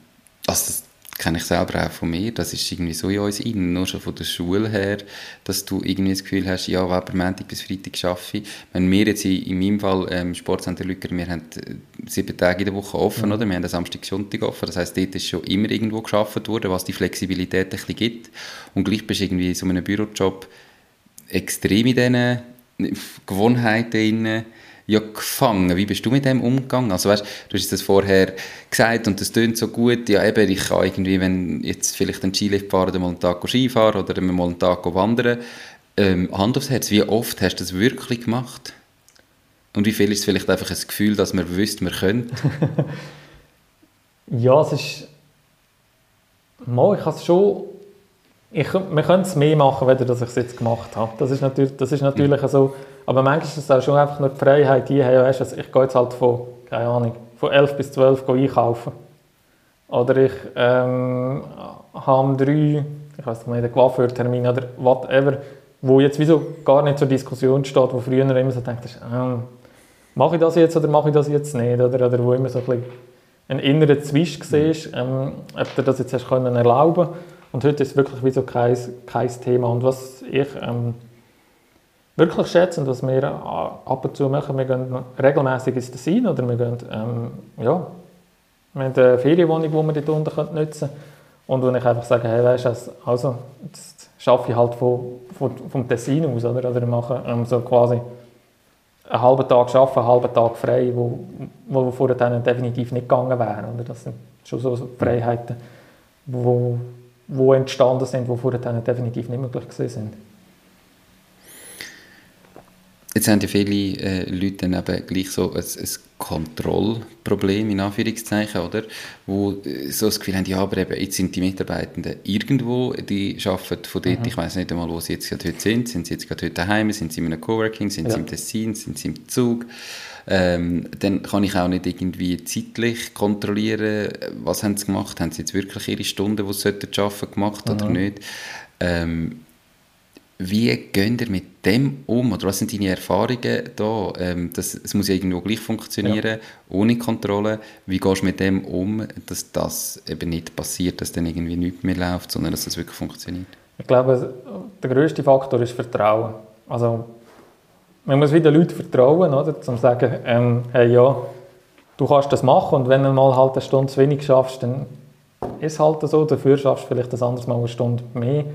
also das kenne ich selber auch von mir, das ist irgendwie so in uns innen, nur schon von der Schule her, dass du irgendwie das Gefühl hast, ja, aber Montag bis Freitag arbeite. Wenn wir jetzt in, in meinem Fall ähm, Sportcenter Lücker, wir haben äh, sieben Tage in der Woche offen, mhm. oder? Wir haben den Samstag, Sonntag offen, das heisst, dort ist schon immer irgendwo geschafft worden, was die Flexibilität ein bisschen gibt. Und gleich bist du irgendwie in so einem Bürojob extrem in diesen Gewohnheiten drin, ja gefangen. Wie bist du mit dem umgegangen? Also weißt, du hast das vorher gesagt und das tönt so gut. Ja eben, ich kann irgendwie, wenn jetzt vielleicht ein Skilift fahren, mal einen Tag Skifahren oder mal einen Tag wandern. Ähm, Hand aufs Herz, wie oft hast du das wirklich gemacht? Und wie viel ist es vielleicht einfach ein Gefühl, dass man wüsste, man könnte? ja, es ist... Mal, ich habe es schon... Ich, wir können es mehr machen, wenn ich es jetzt gemacht habe. Das ist natürlich, das ist natürlich mhm. so aber manchmal ist es auch schon einfach nur die Freiheit, die hey, weißt, also ich gehe jetzt halt von, keine Ahnung, von 11 bis 12 einkaufen. Oder ich ähm, habe um 3, ich weiß nicht, einen Coiffeurtermin oder whatever, wo jetzt wieso gar nicht zur Diskussion steht, wo früher immer so denkt, ähm, mache ich das jetzt oder mache ich das jetzt nicht? Oder, oder wo immer so ein, bisschen ein innerer Zwisch war, ähm, ob du das jetzt hast können erlauben Und heute ist es wirklich wie so kein, kein Thema. Und was ich ähm, wirklich schätzen, was wir ab und zu machen. Wir gehen regelmäßig ins Tessin oder wir gehen, ähm, ja, wir haben eine Ferienwohnung, die wir dort unten nutzen können. Und wo ich einfach sage, hey, weißt du, also, jetzt arbeite ich halt von, von, vom Tessin aus, oder? Oder mache ähm, so quasi einen halben Tag arbeiten, einen halben Tag frei, wo, wo vorher dann definitiv nicht gegangen wäre. Oder? Das sind schon so Freiheiten, wo, wo entstanden sind, die vorher dann definitiv nicht möglich gewesen sind. Jetzt haben ja viele äh, Leute dann eben gleich so ein, ein Kontrollproblem, in Anführungszeichen, oder? Wo äh, so das Gefühl haben, ja, aber eben, jetzt sind die Mitarbeitenden irgendwo, die arbeiten von dort, mhm. ich weiß nicht einmal, wo sie jetzt gerade heute sind, sind sie jetzt gerade heute daheim, sind sie in einem Coworking, sind ja. sie im Tessin, sind sie im Zug, ähm, dann kann ich auch nicht irgendwie zeitlich kontrollieren, was haben sie gemacht, haben sie jetzt wirklich ihre Stunden, die sie arbeiten sollten, gemacht mhm. oder nicht. Ähm, wie geht ihr mit dem um? Oder was sind deine Erfahrungen da? Ähm, das, es muss ja irgendwo gleich funktionieren, ja. ohne Kontrolle. Wie gehst du mit dem um, dass das eben nicht passiert, dass dann irgendwie nichts mehr läuft, sondern dass das wirklich funktioniert? Ich glaube, der größte Faktor ist Vertrauen. Also, man muss wieder Leuten vertrauen, oder? Um zu sagen, ähm, hey, ja, du kannst das machen und wenn du mal halt eine Stunde zu wenig schaffst, dann ist es halt so. Dafür schaffst du vielleicht das anderes Mal eine Stunde mehr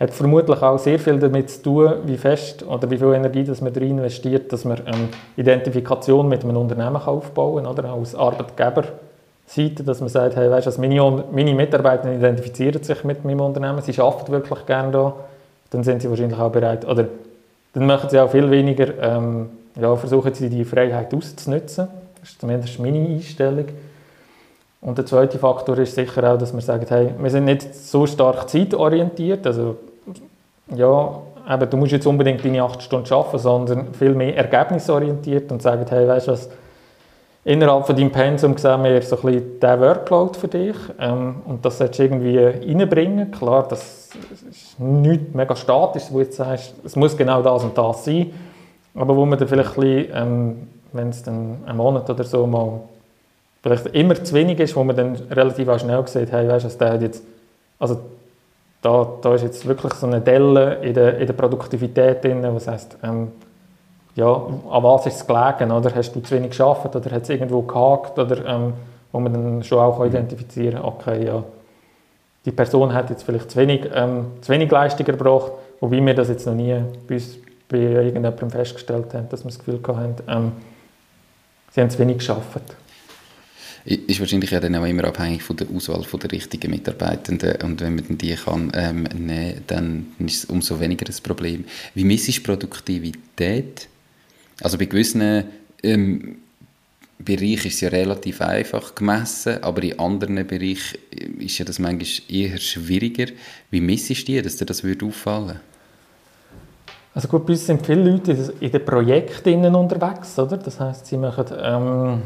hat vermutlich auch sehr viel damit zu tun, wie fest oder wie viel Energie dass man darin investiert, dass man eine Identifikation mit einem Unternehmen aufbauen kann, oder als Arbeitgeberseite, dass man sagt, hey, weißt, also meine, meine Mitarbeiter identifizieren sich mit meinem Unternehmen, sie arbeiten wirklich gerne da, dann sind sie wahrscheinlich auch bereit, oder dann machen sie auch viel weniger, ähm, ja, versuchen sie die Freiheit auszunutzen, das ist zumindest meine Einstellung. Und der zweite Faktor ist sicher auch, dass man sagt, hey, wir sind nicht so stark zeitorientiert, also ja, eben, du musst jetzt unbedingt deine acht Stunden arbeiten, sondern viel mehr ergebnisorientiert und sagen, hey, weißt du was, innerhalb von deinem Pensum sehen wir so ein bisschen den Workload für dich ähm, und das solltest du irgendwie reinbringen. Klar, das ist nicht mega statisch, wo du jetzt sagst, es muss genau das und das sein, aber wo man dann vielleicht ein bisschen, ähm, wenn es dann einen Monat oder so mal vielleicht immer zu wenig ist, wo man dann relativ schnell sieht, hey, weißt du, der hat jetzt, also da, da ist jetzt wirklich so eine Delle in der, in der Produktivität drin, was heißt, ähm, ja, an was ist es gelegen, oder? Hast du zu wenig geschafft oder hat es irgendwo gehakt, oder ähm, wo man dann schon auch identifizieren kann, okay, ja, die Person hat jetzt vielleicht zu wenig, ähm, zu wenig Leistung erbracht, wobei wir das jetzt noch nie bei, uns, bei irgendjemandem festgestellt haben, dass wir das Gefühl hatten, ähm, sie haben zu wenig geschafft. Ist wahrscheinlich ja dann auch immer abhängig von der Auswahl von der richtigen Mitarbeitenden und wenn man die kann ähm, nehmen, dann ist es umso weniger das Problem. Wie misst du Produktivität? Also bei gewissen ähm, Bereichen ist es ja relativ einfach gemessen, aber in anderen Bereichen ist ja das manchmal eher schwieriger. Wie misst du die, dass dir das würde auffallen also gut, bei uns sind viele Leute in den Projekten unterwegs, oder? Das heißt, sie machen ähm,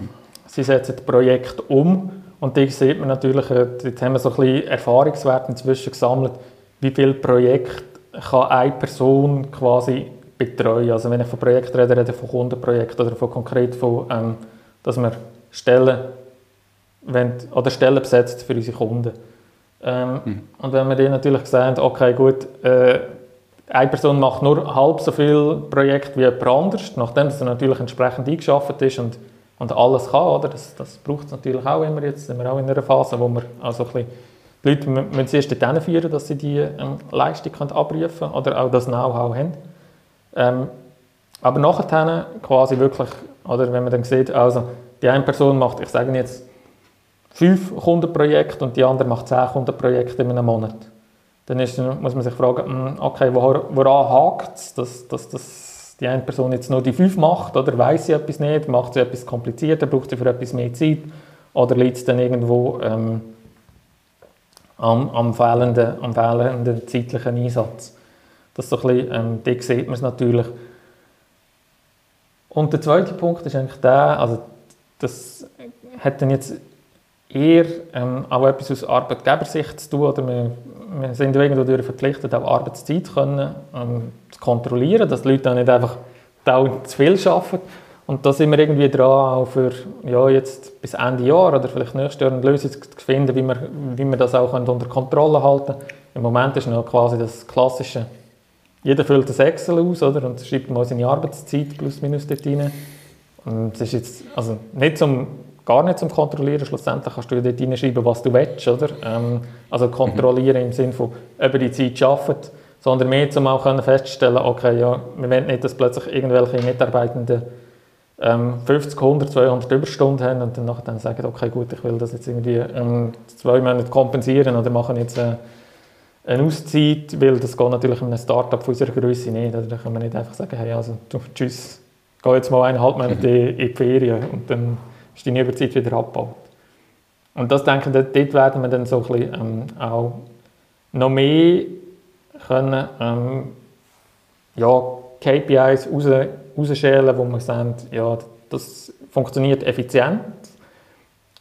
Sie setzen das Projekt um und da sieht man natürlich, äh, jetzt haben wir so ein bisschen Erfahrungswerte inzwischen gesammelt, wie viele Projekte kann eine Person quasi betreuen. Also wenn ich von Projekten rede, rede ich von Kundenprojekten oder von konkret von, ähm, dass wir Stellen, wenn, oder Stellen besetzt für unsere Kunden. Ähm, mhm. Und wenn wir dann natürlich sagen, okay, gut, äh, eine Person macht nur halb so viel Projekt wie jemand anderes, nachdem er natürlich entsprechend eingeschafft ist und, und alles kann, oder? Das, das braucht es natürlich auch immer jetzt, sind wir auch in einer Phase, wo wir also ein bisschen, die Leute müssen zuerst dorthin führen, dass sie die ähm, Leistung können abrufen können oder auch das Know-how haben. Ähm, aber nachher quasi wirklich, oder wenn man dann sieht, also die eine Person macht, ich sage jetzt, fünf Kundenprojekte und die andere macht zehn Kundenprojekte in einem Monat dann ist, muss man sich fragen, hm, okay, woran hakt es, dass, dass, dass die eine Person jetzt nur die fünf macht, oder weiß sie etwas nicht, macht sie etwas komplizierter, braucht sie für etwas mehr Zeit, oder liegt es dann irgendwo ähm, am, am, fehlenden, am fehlenden zeitlichen Einsatz. Das so ein bisschen, ähm, da sieht man es natürlich. Und der zweite Punkt ist eigentlich der, also das hat dann jetzt eher ähm, auch etwas aus Arbeitgebersicht zu tun, oder wir wir sind irgendwo verpflichtet, auch Arbeitszeit können, ähm, zu kontrollieren, dass die Leute auch nicht einfach zu viel arbeiten. Und da sind wir irgendwie dran, auch für ja, jetzt bis Ende Jahr oder vielleicht nächstes Jahr eine Lösung zu finden, wie wir, wie wir das auch unter Kontrolle halten können. Im Moment ist noch quasi das klassische, jeder füllt das Excel aus oder, und schreibt mal seine Arbeitszeit plus minus dort rein. Und es ist jetzt also nicht zum gar nicht zum Kontrollieren. Schlussendlich kannst du dort hineinschreiben, was du willst. Oder? Ähm, also kontrollieren mhm. im Sinne von, ob er die Zeit schafft, sondern mehr, um auch feststellen okay, ja, wir wollen nicht, dass plötzlich irgendwelche Mitarbeitenden ähm, 50, 100, 200 Überstunden haben und dann nachher dann sagen, okay, gut, ich will das jetzt irgendwie ähm, zwei Monate kompensieren oder machen jetzt äh, eine Auszeit, weil das geht natürlich in einem Startup von unserer Größe nicht. Da kann man nicht einfach sagen, hey, also tschüss, geh jetzt mal eineinhalb Monate mhm. in die Ferien und dann ist deine Überzeit wieder abgebaut. Und das denke ich, dort werden wir dann so ein bisschen, ähm, auch noch mehr können, ähm, ja, KPIs raus, rausschälen, wo man sagt, ja, das funktioniert effizient.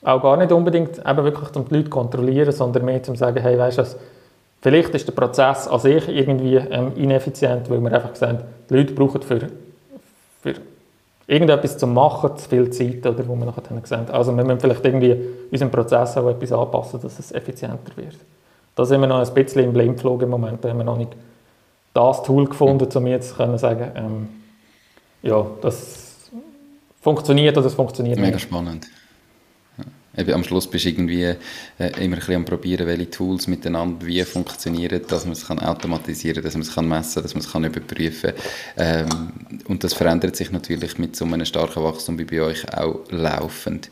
Auch gar nicht unbedingt eben wirklich um die Leute zu kontrollieren, sondern mehr zu sagen, hey, weißt du vielleicht ist der Prozess an sich irgendwie ähm, ineffizient, weil wir einfach sagen, die Leute brauchen für, für irgendetwas zu machen, zu viel Zeit, oder, wo wir nachher dann sehen. Also wir müssen vielleicht irgendwie unseren Prozess auch etwas anpassen, dass es effizienter wird. Da sind wir noch ein bisschen im Blindflug im Moment, da haben wir noch nicht das Tool gefunden, um jetzt zu sagen, ähm, ja, das funktioniert oder das funktioniert Mega nicht. Mega spannend. Eben am Schluss bist du irgendwie äh, immer ein am probieren, welche Tools miteinander wie funktionieren, dass man es kann automatisieren dass man es kann messen dass man es kann überprüfen. Ähm, und das verändert sich natürlich mit so einem starken Wachstum wie bei euch auch laufend.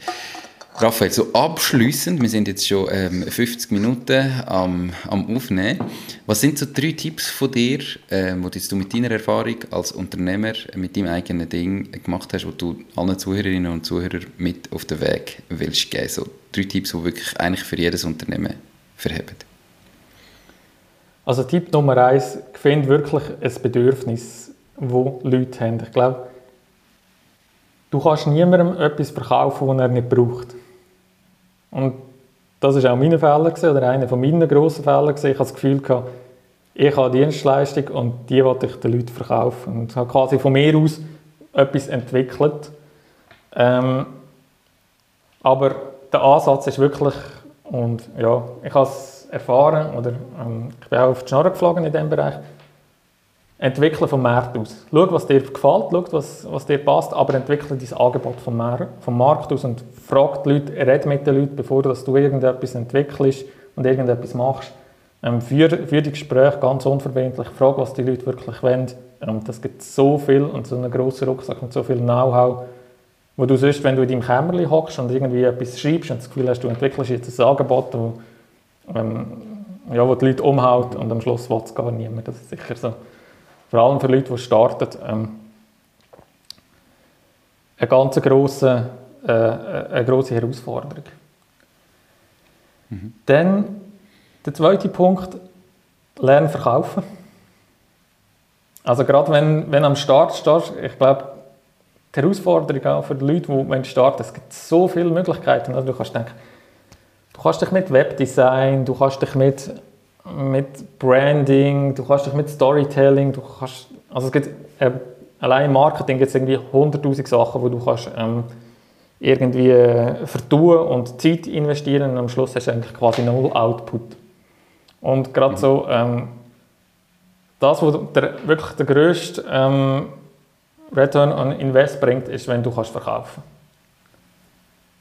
Raphael, so abschließend, wir sind jetzt schon ähm, 50 Minuten am, am Aufnehmen. Was sind so drei Tipps von dir, ähm, die du mit deiner Erfahrung als Unternehmer, mit deinem eigenen Ding gemacht hast, die du allen Zuhörerinnen und Zuhörern mit auf den Weg willst geben? So drei Tipps, die wirklich eigentlich für jedes Unternehmen verheben. Also Tipp Nummer eins, finde wirklich ein Bedürfnis, das Leute haben. Ich glaube, du kannst niemandem etwas verkaufen, was er nicht braucht. Und das war auch mein Fehler oder einer von meinen grossen Fehlern. Ich hatte das Gefühl, ich habe eine Dienstleistung und die wollte ich den Leuten verkaufen. Und habe quasi von mir aus etwas entwickelt. Ähm, aber der Ansatz ist wirklich, und ja, ich habe es erfahren, oder ähm, ich bin auch auf die Schnarre geflogen in diesem Bereich, entwickeln vom Markt aus. Schau, was dir gefällt, schau, was, was dir passt, aber entwickle dein Angebot vom, vom Markt aus und frag die Leute, red mit den Leuten, bevor dass du irgendetwas entwickelst und irgendetwas machst. Ähm, für, für die Gespräche ganz unverbindlich, frag, was die Leute wirklich wollen. Ähm, das gibt so viel und so einen grossen Rucksack und so viel Know-how, wo du sonst, wenn du in deinem Kämmerchen hockst und irgendwie etwas schreibst und das Gefühl hast, du entwickelst jetzt ein Angebot, wo, ähm, ja, wo die Leute umhaut und am Schluss will es gar niemand. Das ist sicher so vor allem für Leute, die starten, ähm, eine ganz grosse, äh, eine grosse Herausforderung. Mhm. Dann der zweite Punkt, lernen verkaufen. Also gerade wenn, wenn am Start stehst, ich glaube, die Herausforderung auch für die Leute, die starten, es gibt so viele Möglichkeiten. Also du kannst denken, du kannst dich mit Webdesign, du kannst dich mit mit Branding, du kannst dich mit Storytelling, du kannst, also es gibt äh, allein im Marketing gibt es irgendwie 100'000 Sachen, wo du kannst ähm, irgendwie äh, vertun und Zeit investieren und am Schluss hast du eigentlich quasi null Output. Und gerade so, ähm, das, was der, wirklich der grösste ähm, Return on Invest bringt, ist, wenn du kannst verkaufen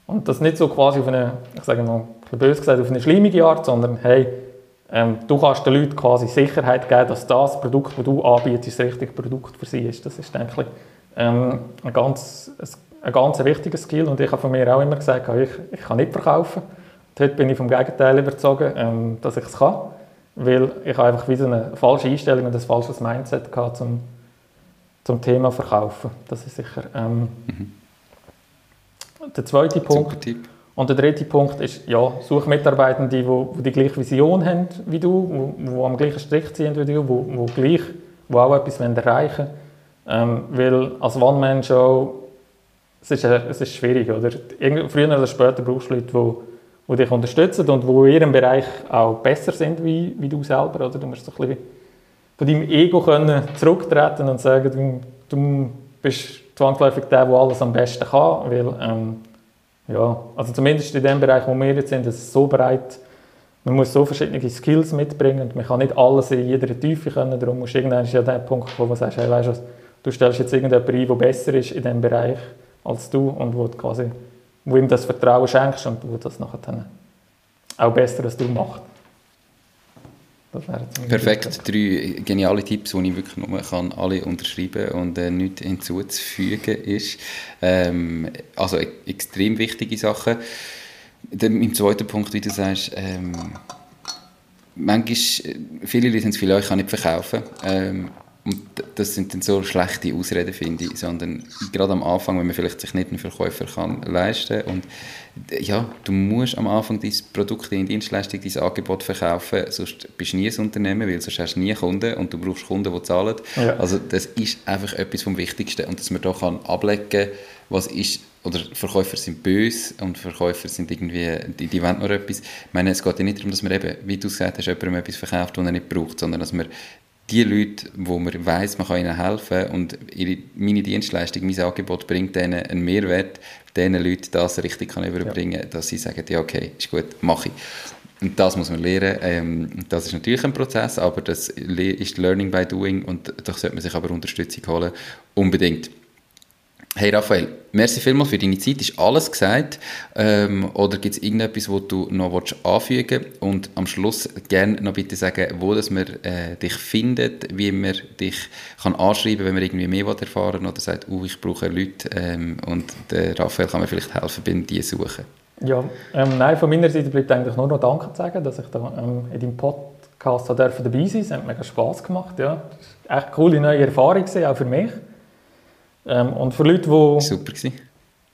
Und das nicht so quasi auf eine, ich sage mal, ein böse gesagt, auf eine schlimmige Art, sondern hey, ähm, du kannst den Leuten quasi Sicherheit geben, dass das Produkt, das du anbietest, das richtige Produkt für sie ist. Das ist, denke ich, ähm, ein, ganz, ein ganz wichtiger Skill. Und ich habe von mir auch immer gesagt, ich, ich kann nicht verkaufen. Und heute bin ich vom Gegenteil überzeugt, ähm, dass ich es kann. Weil ich einfach wie so eine falsche Einstellung und ein falsches Mindset hatte zum, zum Thema Verkaufen. Das ist sicher ähm, mhm. der zweite Punkt. Tipp. Und der dritte Punkt ist, ja, such Mitarbeitende, die, die die gleiche Vision haben wie du, die, am gleichen Strich ziehen wie du, die, die, gleich, die auch etwas erreichen wollen. Ähm, weil als One-Man-Show, es ist, äh, es ist schwierig, oder? Früher oder später brauchst du Leute, die, die dich unterstützen und die in ihrem Bereich auch besser sind wie, wie du selber, oder? Du musst so ein bisschen von deinem Ego können zurücktreten und sagen, du, du bist zwangsläufig der, der alles am besten kann, weil ähm, ja, also zumindest in dem Bereich, wo wir jetzt sind, ist es so breit, man muss so verschiedene Skills mitbringen und man kann nicht alles in jeder Tiefe können, darum musst du irgendwann ja der Punkt kommen, wo du sagst, hey, weißt du, du stellst jetzt irgendjemanden ein, der besser ist in diesem Bereich als du und wo, du quasi, wo ihm das Vertrauen schenkst und wo das nachher dann auch besser als du macht. Perfekt, drei geniale Tipps, die ich wirklich nur kann alle unterschreiben und äh, nichts hinzuzufügen ist. Ähm, also e extrem wichtige Sachen. Dann im zweiten Punkt, wie du sagst, ähm, manchmal, viele Leute haben das Gefühl, ich kann nicht verkaufen. Ähm, und das sind dann so schlechte Ausreden, finde ich, sondern gerade am Anfang, wenn man vielleicht sich nicht einen Verkäufer kann leisten und ja, du musst am Anfang dein Produkt, deine Dienstleistung, dein Angebot verkaufen, sonst bist du nie ein Unternehmen, weil sonst hast du nie Kunden und du brauchst Kunden, die zahlen. Ja. Also das ist einfach etwas vom Wichtigsten und dass man da kann ablecken was ist, oder Verkäufer sind böse und Verkäufer sind irgendwie, die, die wollen nur etwas. Ich meine, es geht ja nicht darum, dass man eben, wie du gesagt hast, jemandem etwas verkauft, was er nicht braucht, sondern dass man die Leute, wo man weiß, man kann ihnen helfen und ihre, meine Dienstleistung, mein Angebot bringt ihnen einen Mehrwert, diesen Leuten das richtig kann überbringen ja. dass sie sagen, ja okay, ist gut, mache ich. Und das muss man lernen. Ähm, das ist natürlich ein Prozess, aber das ist Learning by Doing und da sollte man sich aber Unterstützung holen. Unbedingt. Hey Raphael, merci vielmals für deine Zeit. Ist alles gesagt? Ähm, oder gibt es irgendetwas, was du noch anfügen willst? Und am Schluss gerne noch bitte sagen, wo dass man äh, dich findet, wie man dich kann anschreiben wenn man irgendwie mehr erfahren will oder sagt, uh, ich brauche Leute ähm, und der Raphael kann mir vielleicht helfen beim die suchen. Ja, ähm, nein, von meiner Seite bleibt eigentlich nur noch Danke zu sagen, dass ich da ähm, in deinem Podcast dabei sein durfte. Es hat mega Spass gemacht. Ja. Echt coole neue Erfahrung, auch für mich. Ähm, und für Leute, die super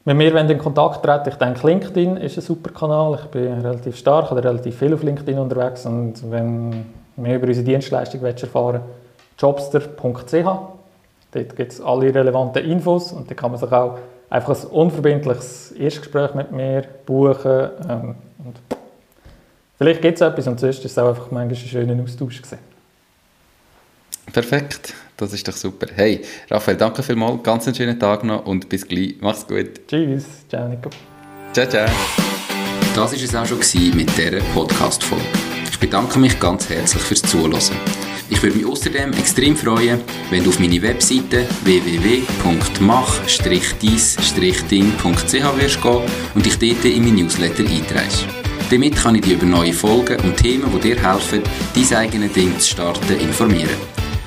mit mir in Kontakt treten, ich denke, LinkedIn ist ein super Kanal. Ich bin relativ stark oder relativ viel auf LinkedIn unterwegs. Und wenn mehr über unsere Dienstleistung erfahren jobster.ch. Dort gibt es alle relevanten Infos und da kann man sich auch einfach ein unverbindliches Erstgespräch mit mir buchen. Ähm, und vielleicht gibt es etwas und sonst ist es auch einfach manchmal ein schöner Austausch gewesen. Perfekt. Das ist doch super. Hey, Raphael, danke vielmals. Ganz einen schönen Tag noch und bis gleich. Mach's gut. Tschüss. Ciao, Nico. Ciao, ciao. Das war es auch schon mit dieser Podcast-Folge. Ich bedanke mich ganz herzlich fürs Zuhören. Ich würde mich außerdem extrem freuen, wenn du auf meine Webseite www.mach-dies-ding.ch wirst gehen und dich dort in mein Newsletter einträgst. Damit kann ich dich über neue Folgen und Themen, die dir helfen, dein eigenes Ding zu starten, informieren.